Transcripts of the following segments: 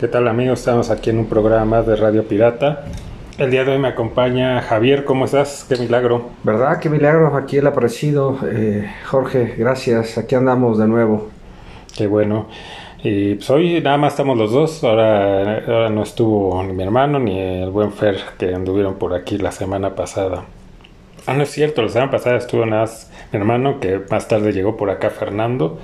¿Qué tal amigos? Estamos aquí en un programa de Radio Pirata. El día de hoy me acompaña Javier, ¿cómo estás? Qué milagro. ¿Verdad? Qué milagro aquí el aparecido. Eh, Jorge, gracias. Aquí andamos de nuevo. Qué bueno. Y pues hoy nada más estamos los dos. Ahora, ahora no estuvo ni mi hermano ni el buen Fer que anduvieron por aquí la semana pasada. Ah, no es cierto, la semana pasada estuvo nada más mi hermano, que más tarde llegó por acá Fernando.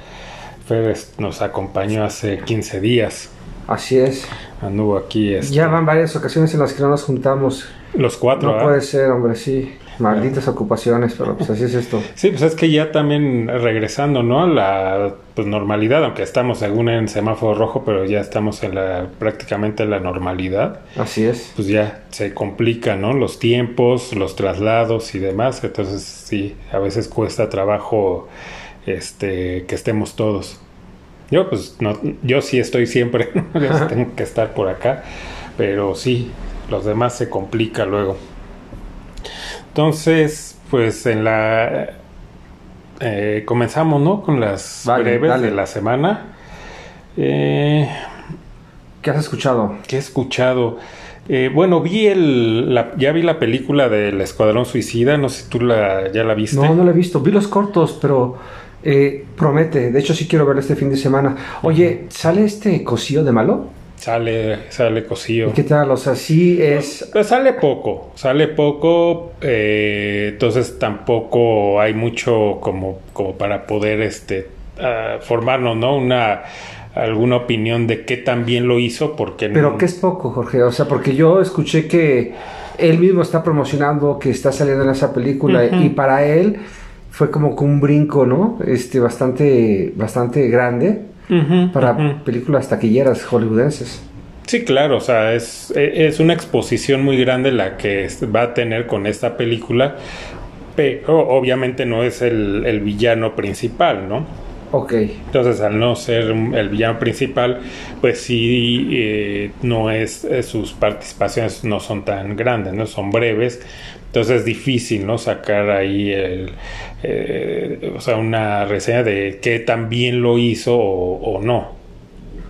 Fer nos acompañó hace 15 días. Así es. Anduvo aquí. Este, Ya van varias ocasiones en las que no nos juntamos. Los cuatro. No ¿ah? puede ser, hombre, sí. Malditas ocupaciones, pero pues así es esto. Sí, pues es que ya también regresando, ¿no? A la pues, normalidad, aunque estamos según en semáforo rojo, pero ya estamos en la prácticamente en la normalidad. Así es. Pues ya se complica, ¿no? Los tiempos, los traslados y demás. Entonces sí, a veces cuesta trabajo este que estemos todos. Yo pues no, yo sí estoy siempre, ¿no? Yo sí tengo que estar por acá, pero sí, los demás se complica luego. Entonces, pues en la eh, comenzamos, ¿no? Con las breves dale. de la semana. Eh, ¿Qué has escuchado? ¿Qué he escuchado? Eh, bueno, vi el, la- ya vi la película del Escuadrón Suicida, no sé si tú la, ya la viste. No, no lo he visto. Vi los cortos, pero eh, promete. De hecho, sí quiero verlo este fin de semana. Oye, ¿sale este cosío de malo? Sale, sale Cosío. ¿Y qué tal? O sea, sí es... Pues sale poco, sale poco, eh, entonces tampoco hay mucho como, como para poder este ah, formarnos, ¿no? Una alguna opinión de qué tan bien lo hizo, porque Pero ¿qué es poco, Jorge? O sea, porque yo escuché que él mismo está promocionando que está saliendo en esa película y para él fue como que un brinco, ¿no? Este, bastante, bastante grande para películas taquilleras hollywoodenses. Sí, claro, o sea, es, e- es una exposición muy grande la que va a tener con esta película, pero obviamente no es el, el villano principal, ¿no? Ok, Entonces, al no ser el villano principal, pues sí, eh, no es, eh, sus participaciones no son tan grandes, no son breves. Entonces es difícil, ¿no? Sacar ahí el, eh, o sea, una reseña de qué tan bien lo hizo o, o no.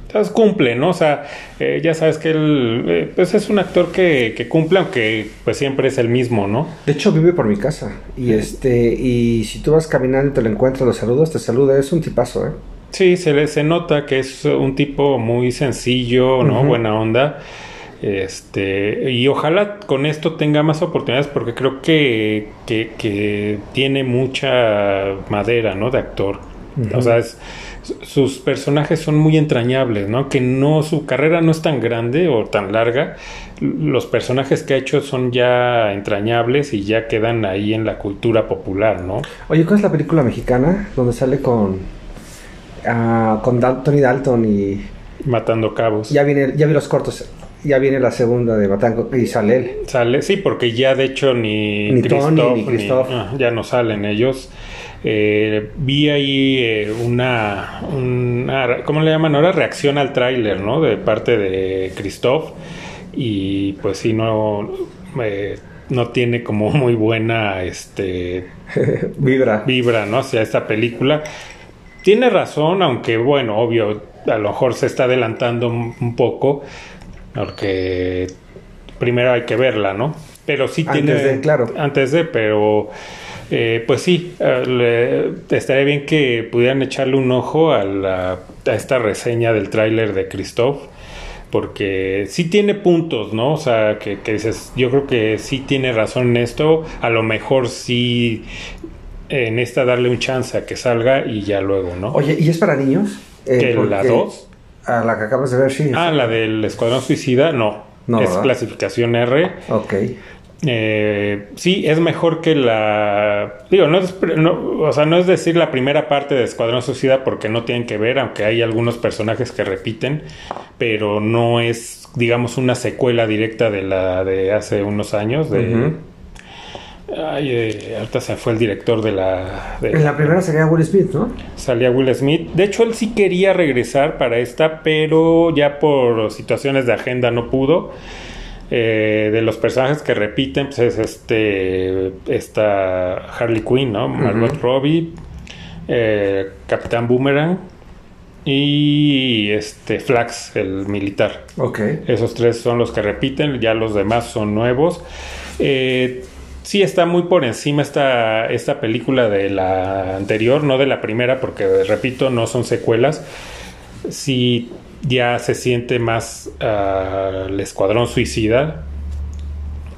Entonces cumple, ¿no? O sea, eh, ya sabes que él, eh, pues es un actor que, que cumple, aunque pues siempre es el mismo, ¿no? de hecho vive por mi casa y este, y si tú vas caminando y te lo encuentras, lo saludas, te saluda, es un tipazo, ¿eh? Sí, se, le, se nota que es un tipo muy sencillo, ¿no? Buena onda. Este, y ojalá con esto tenga más oportunidades porque creo que, que, que tiene mucha madera, ¿no? De actor. O sea, es- sus personajes son muy entrañables, ¿no? Que no, su carrera no es tan grande o tan larga. Los personajes que ha hecho son ya entrañables y ya quedan ahí en la cultura popular, ¿no? Oye, ¿cuál es la película mexicana donde sale con, ah, con Dal- Tony Dalton y Matando cabos. ya viene, ya vi los cortos, ya viene la segunda de Matango y sale él. Sale, sí, porque ya de hecho ni, Ni Tony, Christoph ni ah, ya no salen ellos. Eh, vi ahí eh, una, una, ¿cómo le llaman ahora? Reacción al tráiler, ¿no? De parte de Christoph y pues sí, no, eh, no tiene como muy buena, este, Vibra. vibra, ¿no? Hacia esta película. Tiene razón, aunque bueno, obvio, a lo mejor se está adelantando un poco, porque primero hay que verla, ¿no? Pero sí Antes tiene... de, claro. Antes de, pero... eh, pues sí, eh, le- estaría bien que pudieran echarle un ojo a, la- a esta reseña del tráiler de Christoph, porque sí tiene puntos, ¿no? O sea, que, que dices, yo creo que sí tiene razón en esto, a lo mejor sí en esta darle un chance a que salga y ya luego, ¿no? Oye, ¿y es para niños? Eh, ¿Que la porque- 2? A la que acabas de ver, sí. Ah, la del Escuadrón Suicida, no. No, es ¿verdad? clasificación R. Ok. Eh, sí, es mejor que la. Digo, no es, no- o sea, no es decir la primera parte de Escuadrón Suicida porque no tienen que ver, aunque hay algunos personajes que repiten, pero no es, digamos, una secuela directa de la de hace unos años. De. Ay, eh, ahorita se fue el director de la. de- En la primera sería Will Smith, ¿no? salía Will Smith. De hecho, él sí quería regresar para esta, pero ya por situaciones de agenda no pudo. Eh, de los personajes que repiten, pues es este esta Harley Quinn, ¿no? Margot Robbie, eh, Capitán Boomerang y este Flax, el militar. Ok. Esos tres son los que repiten, ya los demás son nuevos. Eh, sí está muy por encima esta, esta película de la anterior, no de la primera, porque repito, no son secuelas. Sí ya se siente más ah, el Escuadrón Suicida.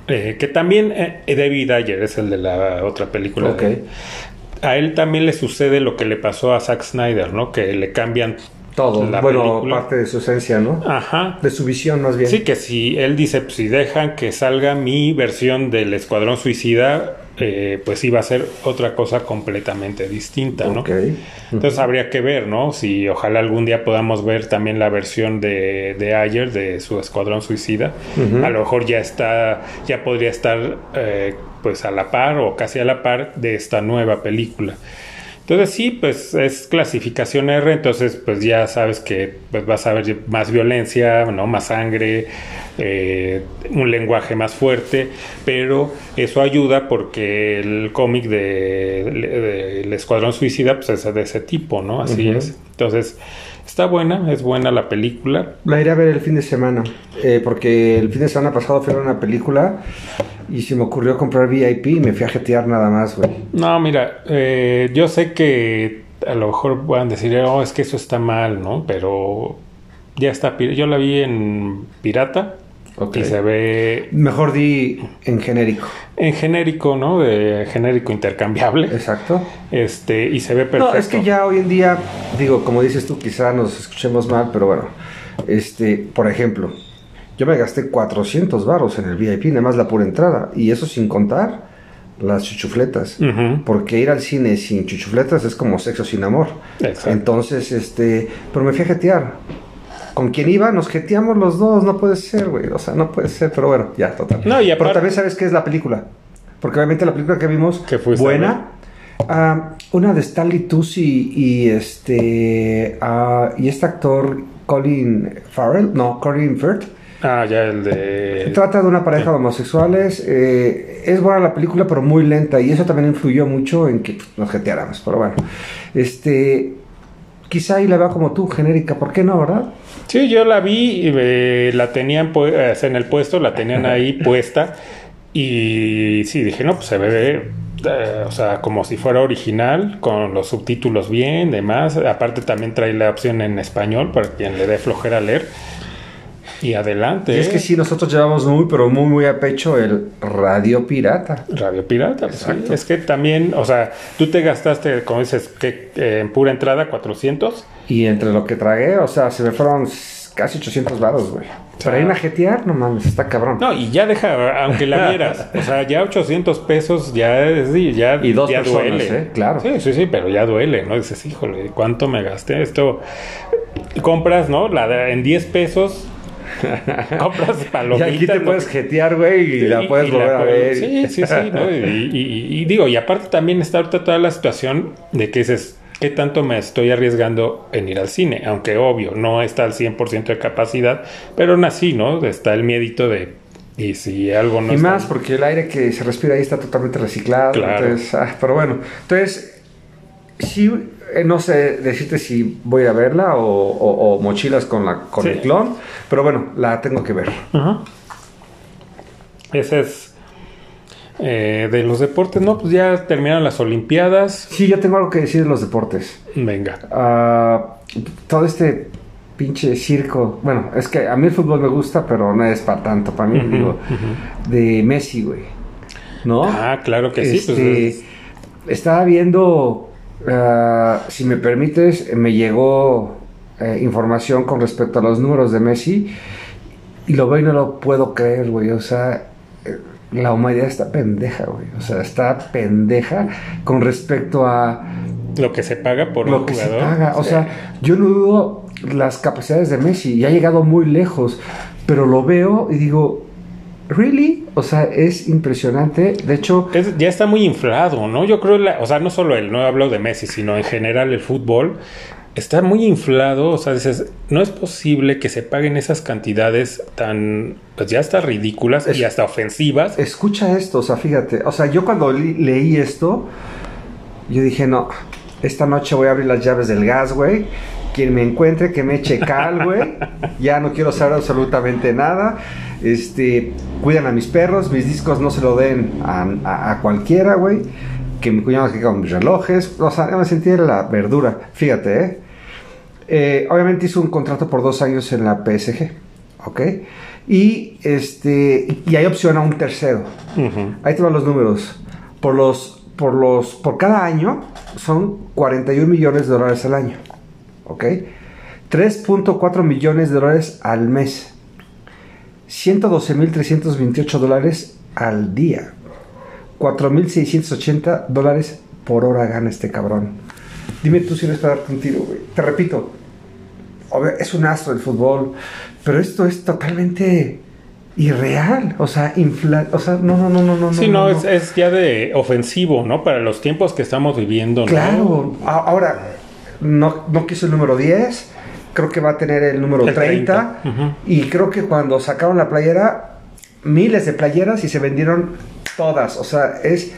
eh, que también eh, David Ayer es el de la otra película. A él también le sucede lo que le pasó a Zack Snyder, ¿no? Que le cambian Todo. la bueno, película. parte de su esencia, ¿no? Ajá. De su visión, más bien. Sí, que si él dice, pues, si dejan que salga mi versión del Escuadrón Suicida, eh, pues iba a ser otra cosa completamente distinta, ¿no? Ok. Entonces habría que ver, ¿no? Si ojalá algún día podamos ver también la versión de, de Ayer, de su Escuadrón Suicida. A lo mejor ya está, ya podría estar eh, pues a la par o casi a la par de esta nueva película. Entonces sí, pues es clasificación R, entonces pues ya sabes que pues, vas a ver más violencia, ¿no? Más sangre, eh, un lenguaje más fuerte, pero eso ayuda porque el cómic de, de- del Escuadrón Suicida pues es de ese tipo, ¿no? Así es. Entonces está buena, es buena la película. La iré a ver el fin de semana, eh, porque el fin de semana pasado fui a ver una película y se me ocurrió comprar VIP y me fui a jetear nada más, güey. No, mira, eh, yo sé que a lo mejor puedan decir, oh, es que eso está mal, ¿no? Pero ya está, yo la vi en pirata Y se ve Mejor di en genérico. en genérico, ¿no? De genérico intercambiable, Exacto. este, y se ve perfecto. No, es que ya hoy en día, digo, como dices tú, quizá nos escuchemos mal, pero bueno, este, por ejemplo, yo me gasté 400 varos en el VIP, nada más la pura entrada, y eso sin contar las chuchufletas. Porque ir al cine sin chuchufletas es como sexo sin amor. Exacto. Entonces, este, pero me fui a jetear. ¿Con quién iba? Nos jeteamos los dos, no puede ser, güey. O sea, no puede ser, pero bueno, ya, total. No, y Pero aparte- también sabes qué es la película. Porque obviamente la película que vimos, ¿Qué fuiste a buena. ah, una de Stanley Tucci y este ah, y este actor Colin Farrell, no, Colin Firth. Ah, ya el de... Trata de una pareja de homosexuales. eh, es buena la película, pero muy lenta. Y eso también influyó mucho en que nos jeteáramos. Pero bueno, este. Quizá ahí la vea como tú, genérica. ¿Por qué no, verdad? Sí, yo la vi, eh, la tenían eh, en el puesto, la tenían ahí puesta y sí, dije, no, pues se ve, eh, o sea, como si fuera original, con los subtítulos bien, demás. Aparte también trae la opción en español para quien le dé flojera leer. Y adelante. Y es que sí, nosotros llevamos muy, pero muy, muy a pecho el radio pirata. Radio Pirata, pues sí. Exacto. Es que también, o sea, tú te gastaste, como dices, que eh, en pura entrada 400. Y entre lo que tragué, o sea, se me fueron casi 800 varos, güey. Para irme a jetear, no mames, está cabrón. No, y ya deja, aunque la vieras, o sea, ya 800 pesos ya es, sí, ya, Y dos ya personas, duele. ¿eh? Claro. Sí, sí, sí, pero ya duele, ¿no? Dices, híjole, ¿cuánto me gasté? Esto, compras, ¿no? La de- en 10 pesos, compras y palomitas. aquí te puedes jetear, güey, y la Y- puedes y volver a ver. Sí, sí, sí, ¿no? Y, y- y digo, y aparte también está ahorita toda la situación de que dices, ¿qué tanto me estoy arriesgando en ir al cine? Aunque obvio, no está al 100% de capacidad, pero aún así, ¿no? Está el miedito de, y si algo no y está- más porque el aire que se respira ahí está totalmente reciclado. Claro. Entonces, ah, pero bueno, entonces, sí, eh, no sé decirte si voy a verla o, o- o mochilas con, la, con Sí. el clon, pero bueno, la tengo que ver. Ajá. Ese es... eh, de los deportes, no, pues ya terminaron las Olimpiadas. Sí, yo tengo algo que decir de los deportes. Venga. Ah, todo este pinche circo, bueno, es que a mí el fútbol me gusta, pero no es para tanto, para mí, digo, de Messi, güey. ¿No? Ah, claro que sí. pues, Este, es- Estaba viendo, ah, si me permites, me llegó eh, información con respecto a los números de Messi y lo veo y no lo puedo creer, güey. O sea, eh, la humanidad está pendeja, güey. O sea, está pendeja con respecto a lo que se paga por lo un que se jugador. paga. O Sí. sea, yo no dudo las capacidades de Messi y ha llegado muy lejos, pero lo veo y digo, ¿really? O sea, es impresionante. De hecho, Es- ya está muy inflado, ¿no? Yo creo, la- o sea, no solo él, no hablo de Messi, sino en general el fútbol está muy inflado, o sea, dices, no es posible que se paguen esas cantidades tan, pues ya hasta ridículas y hasta ofensivas. escucha esto, o sea, fíjate, o sea, yo cuando leí esto, yo dije, no, esta noche voy a abrir las llaves del gas, güey. quien me encuentre que me eche cal, güey. ya no quiero saber absolutamente nada. Este, cuidan a mis perros, mis discos no se lo den a, cualquiera, güey. Que mi cuñado se con mis relojes. O sea, me sentí la verdura. Fíjate, ¿eh? ¿eh? Obviamente hizo un contrato por dos años en la PSG. ¿Ok? Y, este, y hay opción a un tercero. Ahí te van los números. Por los, por los, por cada año son 41 millones de dólares al año. ¿Ok? 3.4 millones de dólares al mes. 112.328 dólares al día. 4.680 dólares por hora gana este cabrón. Dime tú si no es para darte un tiro, güey. Te repito, es un astro del fútbol, pero esto es totalmente irreal, o sea, infla, o sea, no, no, no, no, no. Sí, no, Es, es, ya de ofensivo, ¿no? Para los tiempos que estamos viviendo. Claro, ahora, no, no quiso el número 10, creo que va a tener el número 30, y creo que cuando sacaron la playera, miles de playeras y se vendieron todas, o sea, es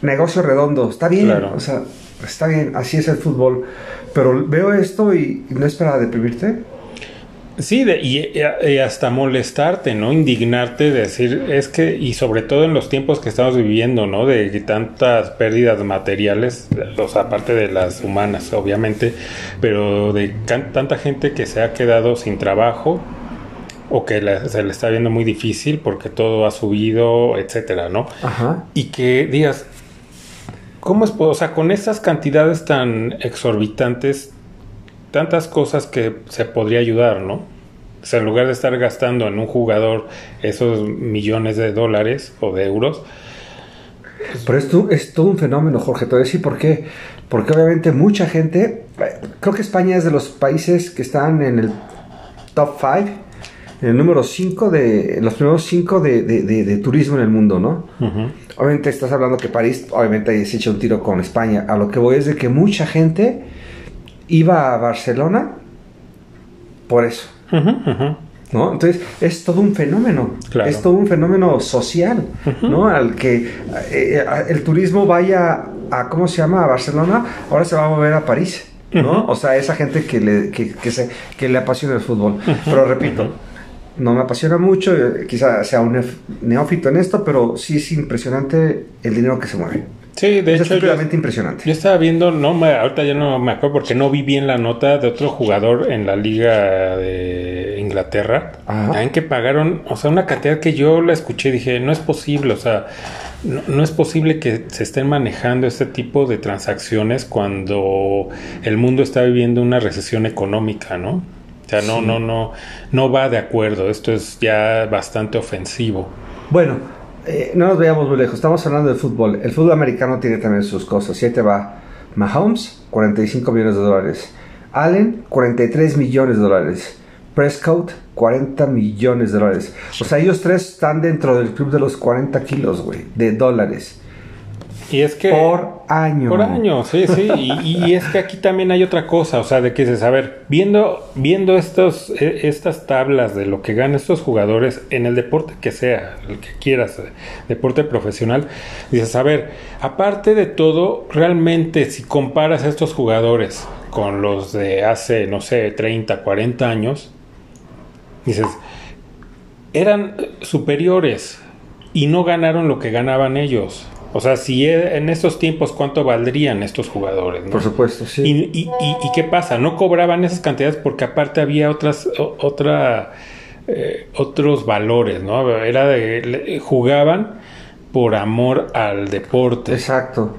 negocio redondo, está bien, o sea, está bien, así es el fútbol, pero veo esto y no es para deprimirte. Sí, y, hasta molestarte, ¿no? Indignarte, decir, es que, y sobre todo en los tiempos que estamos viviendo, ¿no? De tantas pérdidas materiales, o sea, aparte de las humanas, obviamente, pero de tanta gente que se ha quedado sin trabajo o que se le está viendo muy difícil porque todo ha subido, etcétera, ¿no? Ajá. Y que digas, ¿cómo es, o sea, con esas cantidades tan exorbitantes, tantas cosas que se podría ayudar, ¿no? O sea, en lugar de estar gastando en un jugador esos millones de dólares o de euros. Pero esto es todo un fenómeno, Jorge. Te voy a decir por qué. Porque obviamente mucha gente, creo que España es de los países que están en el top 5, en el número 5 de, los primeros 5 de, turismo en el mundo, ¿no? Obviamente estás hablando que París, obviamente se echa un tiro con España. A lo que voy es de que mucha gente iba a Barcelona por eso. ¿No? Entonces es todo un fenómeno, es todo un fenómeno social, ¿no? Al que eh, el turismo vaya a, ¿cómo se llama? A Barcelona, ahora se va a mover a París, ¿no? O sea, esa gente que le, que, se, que le apasiona el fútbol. Pero repito, no me apasiona mucho, eh, quizá sea un neófito en esto, pero sí es impresionante el dinero que se mueve. Sí, de hecho. Es realmente impresionante. Yo estaba viendo, no, ahorita ya no me acuerdo porque no vi bien la nota de otro jugador en la Liga de Inglaterra. En que pagaron, o sea, una cantidad que yo la escuché y dije, no es posible, o sea, no, es posible que se estén manejando este tipo de transacciones cuando el mundo está viviendo una recesión económica, ¿no? O sea, no, no, no, no va de acuerdo. Esto es ya bastante ofensivo. Bueno, eh, no nos veamos muy lejos, estamos hablando de fútbol. El fútbol americano tiene también sus cosas. Y te va Mahomes, 45 millones de dólares. Allen, 43 millones de dólares. Prescott, 40 millones de dólares. O sea, ellos tres están dentro del club de los 40 kilos, güey, de dólares. Y es que... Por año. Por año, sí, sí. Y, es que aquí también hay otra cosa, o sea, de que dices, a ver, viendo, viendo estos, e, estas tablas de lo que ganan estos jugadores en el deporte que sea, el que quieras, eh, deporte profesional, dices, a ver, aparte de todo, realmente si comparas a estos jugadores con los de hace, no sé, 30, 40 años, dices, eran superiores y no ganaron lo que ganaban ellos. O sea, si e, en estos tiempos, ¿cuánto valdrían estos jugadores? Por supuesto, sí. Y, y, y, qué pasa? No cobraban esas cantidades porque aparte había otras, otra, eh, otros valores, ¿no? Era de, jugaban por amor al deporte. Exacto.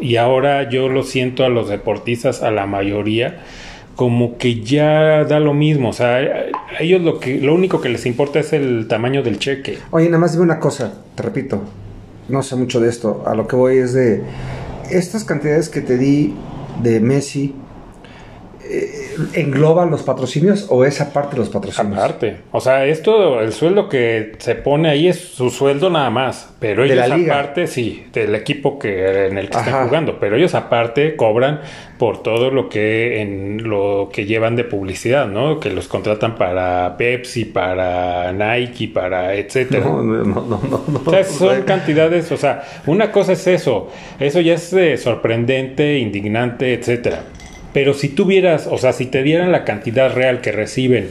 Y ahora yo lo siento a los deportistas, a la mayoría, como que ya da lo mismo, o sea, a ellos lo que lo único que les importa es el tamaño del cheque. Oye, nada más dime una cosa, te repito, no sé mucho de esto. A lo que voy es de estas cantidades que te di de Messi, eh, engloban los patrocinios o esa parte de los patrocinios? Aparte. O sea, esto, el sueldo que se pone ahí es su sueldo nada más. Pero ellos aparte, sí, del equipo que en el que están jugando. Pero ellos aparte cobran por todo lo que en lo que llevan de publicidad, ¿no? Que los contratan para Pepsi, para Nike, para etcétera. No, no, no, no. O sea, son cantidades, o sea, una cosa es eso. Eso ya es eh, sorprendente, indignante, etcétera Pero si tuvieras, o sea, si te dieran la cantidad real que reciben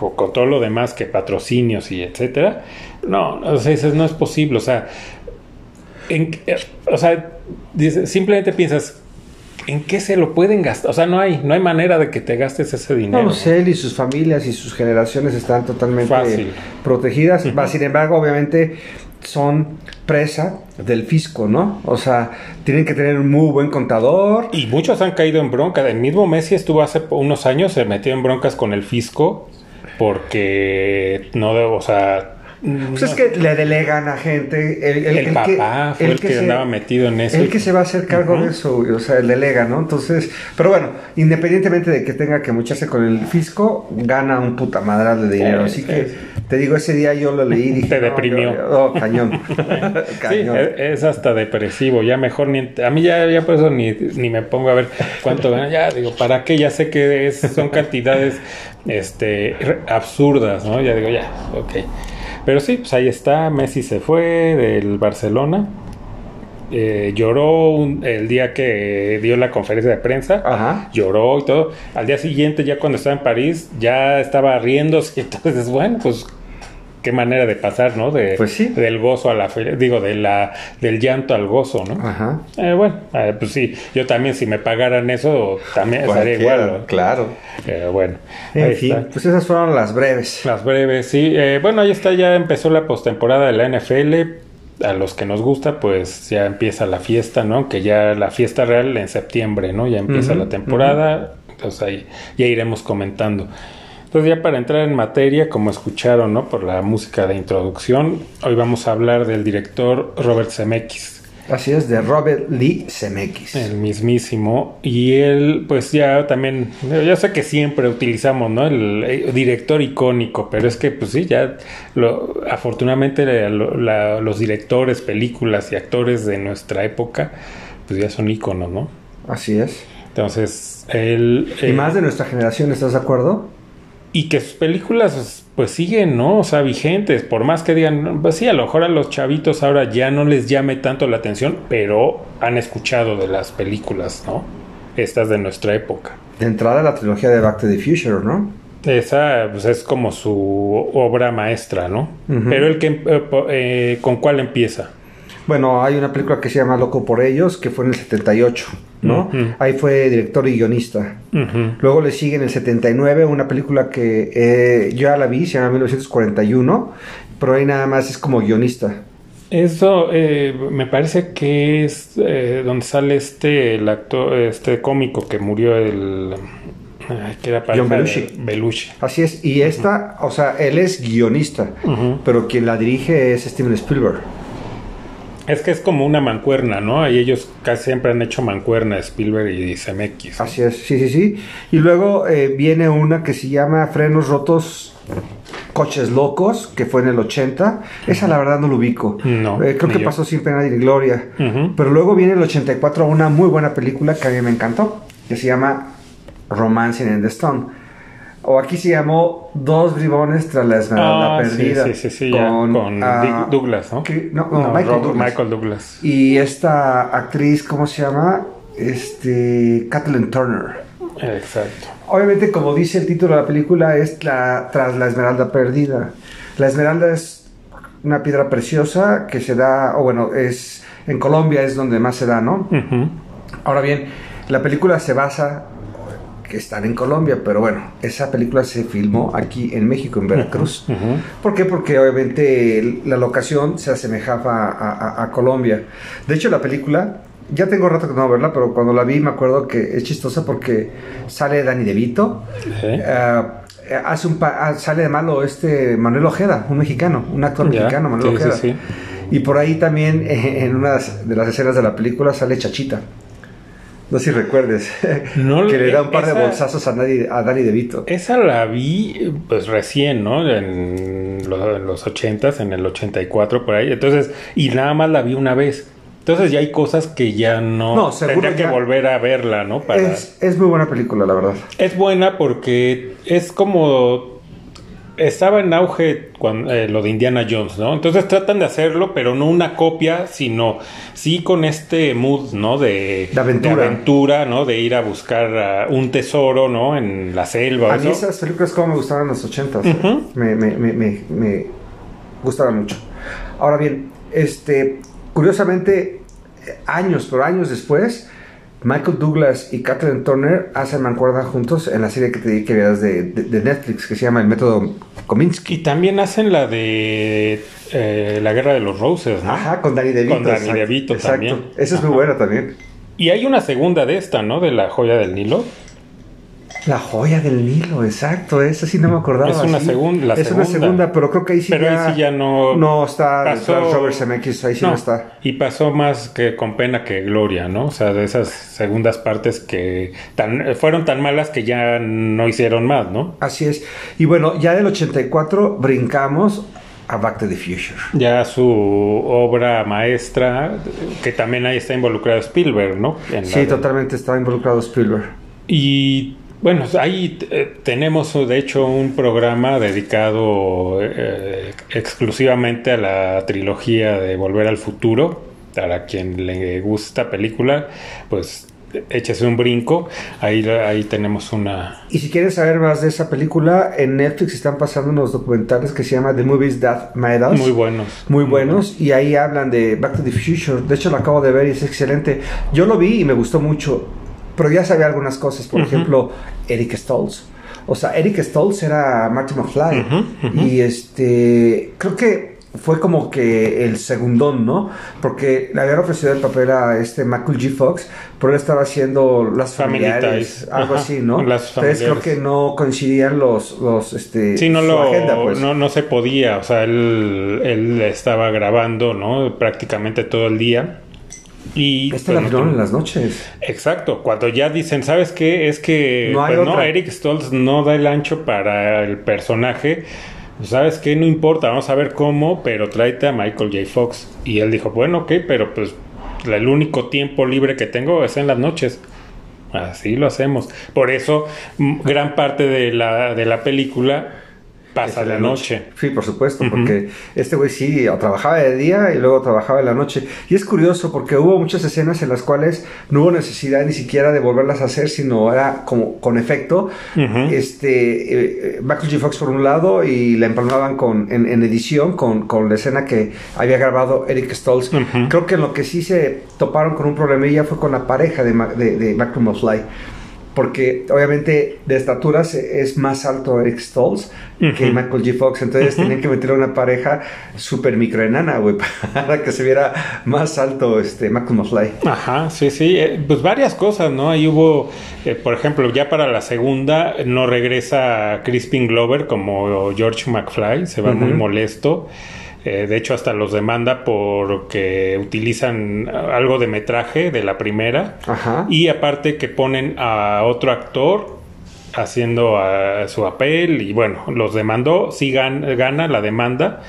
o con todo lo demás que patrocinios y etcétera, no, o sea, eso no es posible, o sea, en, o sea, simplemente piensas, ¿en qué se lo pueden gastar? O sea, no hay, no hay manera de que te gastes ese dinero. No, pues él y sus familias y sus generaciones están totalmente protegidas. Sin embargo, obviamente son presa del fisco, ¿no? O sea, tienen que tener un muy buen contador. Y muchos han caído en bronca. El mismo Messi estuvo hace unos años, se metió en broncas con el fisco porque no, o sea, pues es que le delegan a gente. El, papá fue el, que, andaba metido en eso. El que se va a hacer cargo de eso, o sea, el delega, ¿no? Entonces, pero bueno, independientemente de que tenga que mucharse con el fisco, gana un puta madre de dinero. Así que te digo, ese día yo lo leí y dije. Te deprimió. oh, cañón. cañón. Sí, es, hasta depresivo. Ya mejor ni. A mí ya, ya por eso ni, ni me pongo a ver cuánto gana. Ya digo, ¿para qué? Ya sé que es, son cantidades este, absurdas, ¿no? Ya digo, ya, ok. Pero sí, pues ahí está, Messi se fue del Barcelona. Eh, lloró el día que dio la conferencia de prensa, Ajá. lloró y todo. Al día siguiente, ya cuando estaba en París, ya estaba riéndose. Entonces, bueno, pues qué manera de pasar, ¿no? De, pues sí. Del gozo a la digo, de la, del llanto al gozo, ¿no? Ajá. Eh, bueno, eh, pues sí, yo también si me pagaran eso, también estaría igual. Claro. Eh, bueno. En fin, pues esas fueron las breves. Las breves, sí. bueno, ahí está, ya empezó la postemporada de la NFL. A los que nos gusta, pues ya empieza la fiesta, ¿no? Que ya la fiesta real en septiembre, ¿no? Ya empieza la temporada. Entonces ahí ya iremos comentando. Entonces ya para entrar en materia, como escucharon, ¿no? Por la música de introducción, hoy vamos a hablar del director Robert Zemeckis. Así es, de Robert Lee Zemeckis. El mismísimo. Y él, pues ya también, ya sé que siempre utilizamos, ¿no? El, director icónico, pero es que, pues sí, ya, lo, afortunadamente los directores, películas y actores de nuestra época, pues ya son íconos, ¿no? Así es. Entonces, él... Y más de nuestra generación, ¿estás de acuerdo? Y que sus películas pues siguen, ¿no? O sea, vigentes, por más que digan, pues sí, a lo mejor a los chavitos ahora ya no les llame tanto la atención, pero han escuchado de las películas, ¿no? Estas de nuestra época. De entrada la trilogía de Back to the Future, ¿no? Esa pues, es como su obra maestra, ¿no? Pero el que eh, eh, con cuál empieza? Bueno, hay una película que se llama Loco por ellos, que fue en el 78, ¿no? Ahí fue director y guionista. Luego le sigue en el 79 una película que eh, yo ya la vi, se llama 1941, pero ahí nada más es como guionista. Eso eh, me parece que es eh, donde sale este el actor, este cómico que murió el que era John Belushi. Así es, y esta, o sea, él es guionista, pero quien la dirige es Steven Spielberg. Es que es como una mancuerna, ¿no? Y ellos casi siempre han hecho mancuerna, Spielberg y CMX. Así es, sí, sí, sí. Y luego eh, viene una que se llama Frenos Rotos, Coches Locos, que fue en el 80. Esa la verdad no lo ubico. No. Eh, creo que pasó sin pena ni gloria. Pero luego viene el 84 una muy buena película que a mí me encantó, que se llama Romancing in the Stone o aquí se llamó Dos bribones tras la esmeralda ah, perdida. Sí, sí, sí, con, ah, Douglas, ¿no? no, Michael, Douglas. Michael, Douglas. Y esta actriz, ¿cómo se llama? Este, Kathleen Turner. Exacto. Obviamente, como dice el título de la película, es la, tras la esmeralda perdida. La esmeralda es una piedra preciosa que se da, o bueno, es en Colombia es donde más se da, ¿no? Ahora bien, la película se basa que están en Colombia, pero bueno, esa película se filmó aquí en México, en Veracruz. ¿Por qué? Porque obviamente la locación se asemejaba a, Colombia. De hecho, la película, ya tengo rato que no verla, pero cuando la vi me acuerdo que es chistosa porque sale Dani DeVito. Eh, hace un ah, sale de malo este Manuel Ojeda, un mexicano, un actor mexicano, Manuel Ojeda. y por ahí también en una de las escenas de la película sale Chachita. No sé si recuerdes. que le da un par de bolsazos a, nadie, a Danny DeVito. Esa la vi pues recién, ¿no? En los, en los 80 en el 84 por ahí. Entonces, y nada más la vi una vez. Entonces ya hay cosas que ya no... No, Tendría que volver a verla, ¿no? Es, es muy buena película, la verdad. Es buena porque es como estaba en auge cuando, eh, lo de Indiana Jones, ¿no? Entonces tratan de hacerlo, pero no una copia, sino sí con este mood, ¿no? De, De aventura. aventura, ¿no? De ir a buscar un tesoro, ¿no? En la selva. A mí esas películas como me gustaban en los ochentas. Ujú. me, me, me, me, me gustaban mucho. Ahora bien, este, curiosamente, años, pero años después, Michael Douglas y Kathleen Turner hacen mancuerna juntos en la serie que te di que veas de, de- de Netflix, que se llama El Método Kominsky. Y también hacen la de eh, la Guerra de los Roses, ¿no? Ajá, con Danny DeVito. Con Danny exacto, DeVito exacto. también. Esa es muy buena también. Y hay una segunda de esta, ¿no? De la joya del Nilo. La joya del Nilo, exacto, esa sí no me acordaba. Es una sí. segun- la es una segunda. segunda, pero creo que ahí sí Pero ya, ahí sí ya no. no está pasó- Robert Zemeckis, ahí sí no, No, está. Y pasó más que con pena que gloria, ¿no? O sea, de esas segundas partes que tan, fueron tan malas que ya no hicieron más, ¿no? Así es. Y bueno, ya del 84 brincamos a Back to the Future. Ya su obra maestra, que también ahí está involucrado Spielberg, ¿no? En Sí, de- totalmente estaba involucrado Spielberg. Y bueno, ahí eh, tenemos de hecho un programa dedicado eh, exclusivamente a la trilogía de Volver al Futuro. Para quien le gusta esta película, pues échese un brinco. Ahí, ahí tenemos una... Y si quieres saber más de esa película, en Netflix están pasando unos documentales que se llama The Movies That Made Us. Muy buenos. Muy buenos y ahí hablan de Back to the Future. De hecho, lo acabo de ver y es excelente. Yo lo vi y me gustó mucho, pero ya sabía algunas cosas. Por ejemplo, Eric Stoltz. O sea, Eric Stoltz era Marty McFly y este creo que fue como que el segundón, ¿no? Porque le habían ofrecido el papel a este Michael G. Fox, pero él estaba haciendo las familiares, algo Ajá, así, ¿no? Las Entonces creo familiares. que no coincidían los, los este, Sí, no, su lo, agenda, pues. no, no se podía, o sea, él, él estaba grabando, ¿no? Prácticamente todo el día. Y pues, filmaron ten- en las noches. Exacto, cuando ya dicen, ¿sabes qué? Es que No pues, no. Eric Stoltz no da el ancho para el personaje. ¿Sabes qué? No importa, vamos a ver cómo, pero tráete a Michael J. Fox. Y él dijo, bueno, ok, pero pues el único tiempo libre que tengo es en las noches. Así lo hacemos. Por eso, gran parte de la, de la película pasa de noche. Sí, por supuesto, porque este güey sí trabajaba de día y luego trabajaba en la noche. Y es curioso porque hubo muchas escenas en las cuales no hubo necesidad ni siquiera de volverlas a hacer, sino era como con efecto. Este, eh, Michael J. Fox por un lado y la empalmaban con, en, en edición con, con la escena que había grabado Eric Stoltz. Ujú. Creo que en lo que sí se toparon con un problemilla fue con la pareja de, de, de McFly. Porque obviamente de estatura se- es más alto Eric Stoltz que Ujú. Michael G. Fox. Entonces tenían que meter a una pareja súper microenana, güey, para que se viera más alto este Michael McFly. Ajá, sí, sí, eh, pues varias cosas, ¿no? Ahí hubo, eh, por ejemplo, ya para la segunda no regresa Crispin Glover como George McFly, se va muy molesto. Eh, de hecho, hasta los demanda porque utilizan algo de metraje de la primera. Ajá. Y aparte que ponen a otro actor haciendo a su papel y bueno, los demandó, sí gan- gana la demanda.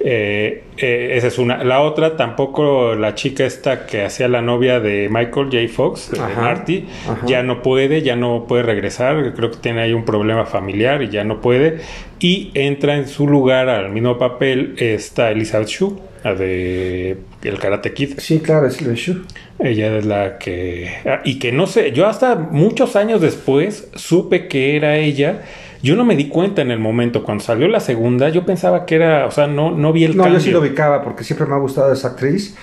Eh, eh, esa es una. La otra, tampoco la chica esta que hacía la novia de Michael J. Fox, de Ajá, Marty, ajá. ya no puede, ya no puede regresar. Creo que tiene ahí un problema familiar y ya no puede. Y entra en su lugar al mismo papel esta Elizabeth Shue, la de El Karate Kid. Sí, claro, es show. Ella es la que... ah, Y que no sé, yo hasta muchos años después supe que era ella. Yo no me di cuenta en el momento. Cuando salió la segunda, yo pensaba que era... O sea, no, no vi el No, cambio. yo sí lo ubicaba porque siempre me ha gustado esa actriz.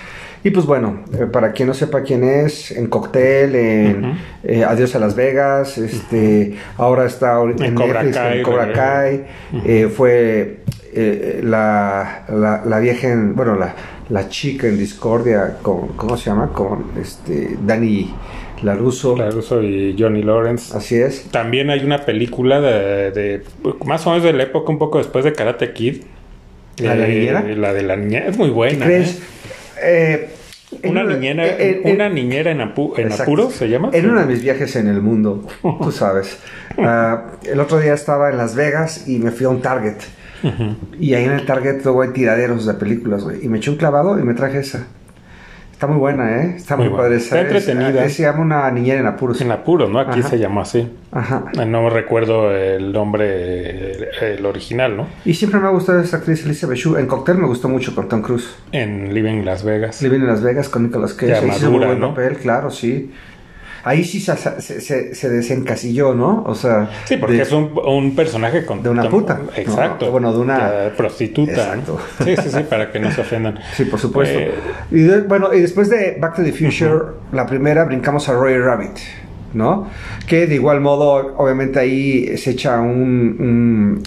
Y pues bueno, eh, para quien no sepa quién es, en Cocktail, en eh, Adiós a Las Vegas, este, ahora está En en, Cobra Netflix, Kai, en Cobra. Kai, eh, fue eh, la, la, la vieja, en- bueno, la, la chica en Discordia con, ¿cómo se llama? Con este, Dani Laruso, Claro, soy Johnny Lawrence. así es. También hay una película de, de- Más o menos de la época, un poco después de Karate Kid. ¿La de la Eh, niñera? La de la niñera. Es muy ¿Qué buena. crees? ¿eh? Eh, Una, niñera, una niñera en, apu- en apuros, ¿se llama? En uno de mis viajes en el mundo, tú sabes. Ah, el otro día estaba en Las Vegas y me fui a un Target. Y ahí en el Target luego hay tiraderos de películas, güey. Y me eché un clavado y me traje esa. Está muy buena, ¿eh? Está muy, Muy padre. Está Es- entretenida. es- se llama una niñera en apuros. En apuros, ¿no? Aquí Ajá. se llamó así. Ajá. No recuerdo el nombre, el, el original, ¿no? Y siempre me ha gustado esa actriz Elizabeth Shue. En Cocktail me gustó mucho con Tom Cruise. En Living Las Vegas. Living en Las Vegas con Nicolas Cage. Ya Ahí hizo muy madura, buen ¿no? papel, claro, sí. Ahí sí se, se, se- se desencasilló, ¿no? O sea... Sí, porque de- es un, un personaje con... de una puta, Exacto. ¿no? Bueno, de una- prostituta. Exacto. ¿no? Sí, sí, sí, para que no se ofendan. Sí, por supuesto. Eh, y de- bueno, y después de Back to the Future, la primera brincamos a Roy Rabbit, ¿no? Que de igual modo, obviamente ahí se echa un... un-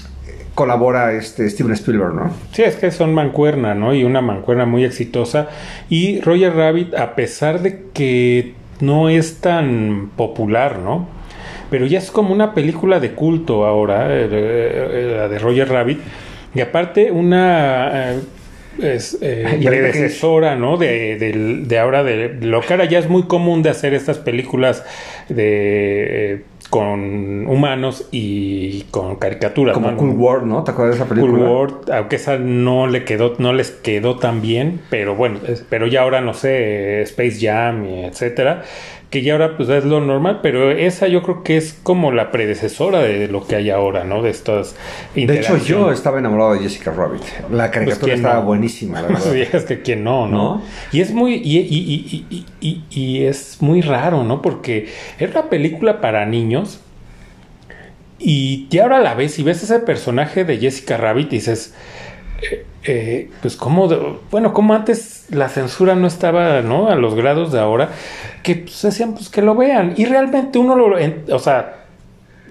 colabora este Steven Spielberg, ¿no? Sí, es que son mancuerna, ¿no? Y una mancuerna muy exitosa. Y Roger Rabbit, a pesar de que no es tan popular, ¿no? Pero ya es como una película de culto ahora, eh, eh, la de Roger Rabbit. Y aparte, una eh, es, eh, predecesora, ¿no? De, de ahora, de lo que ahora ya es muy común de hacer estas películas de eh, con humanos y con caricaturas. Como ¿no? Cool World, ¿no? ¿Te acuerdas de esa Cool película? World, aunque esa no le quedó, no les quedó tan bien, pero bueno, pero ya ahora no sé, Space Jam etcétera, que ya ahora pues es lo normal, pero esa yo creo que es como la predecesora de lo que hay ahora, ¿no? De estas De hecho, yo estaba enamorado de Jessica Rabbit. La caricatura Pues, ¿quién estaba no? buenísima, la verdad. Sí, es que quién no, ¿no? ¿No? Y es muy, y, y- y- y- es muy raro, ¿no? Porque era una película para niños y ya ahora la ves y ves ese personaje de Jessica Rabbit y dices, eh, eh, pues como, bueno, como antes la censura no estaba, ¿no? A los grados de ahora, que pues decían, pues que lo vean. Y realmente uno lo, en- o sea,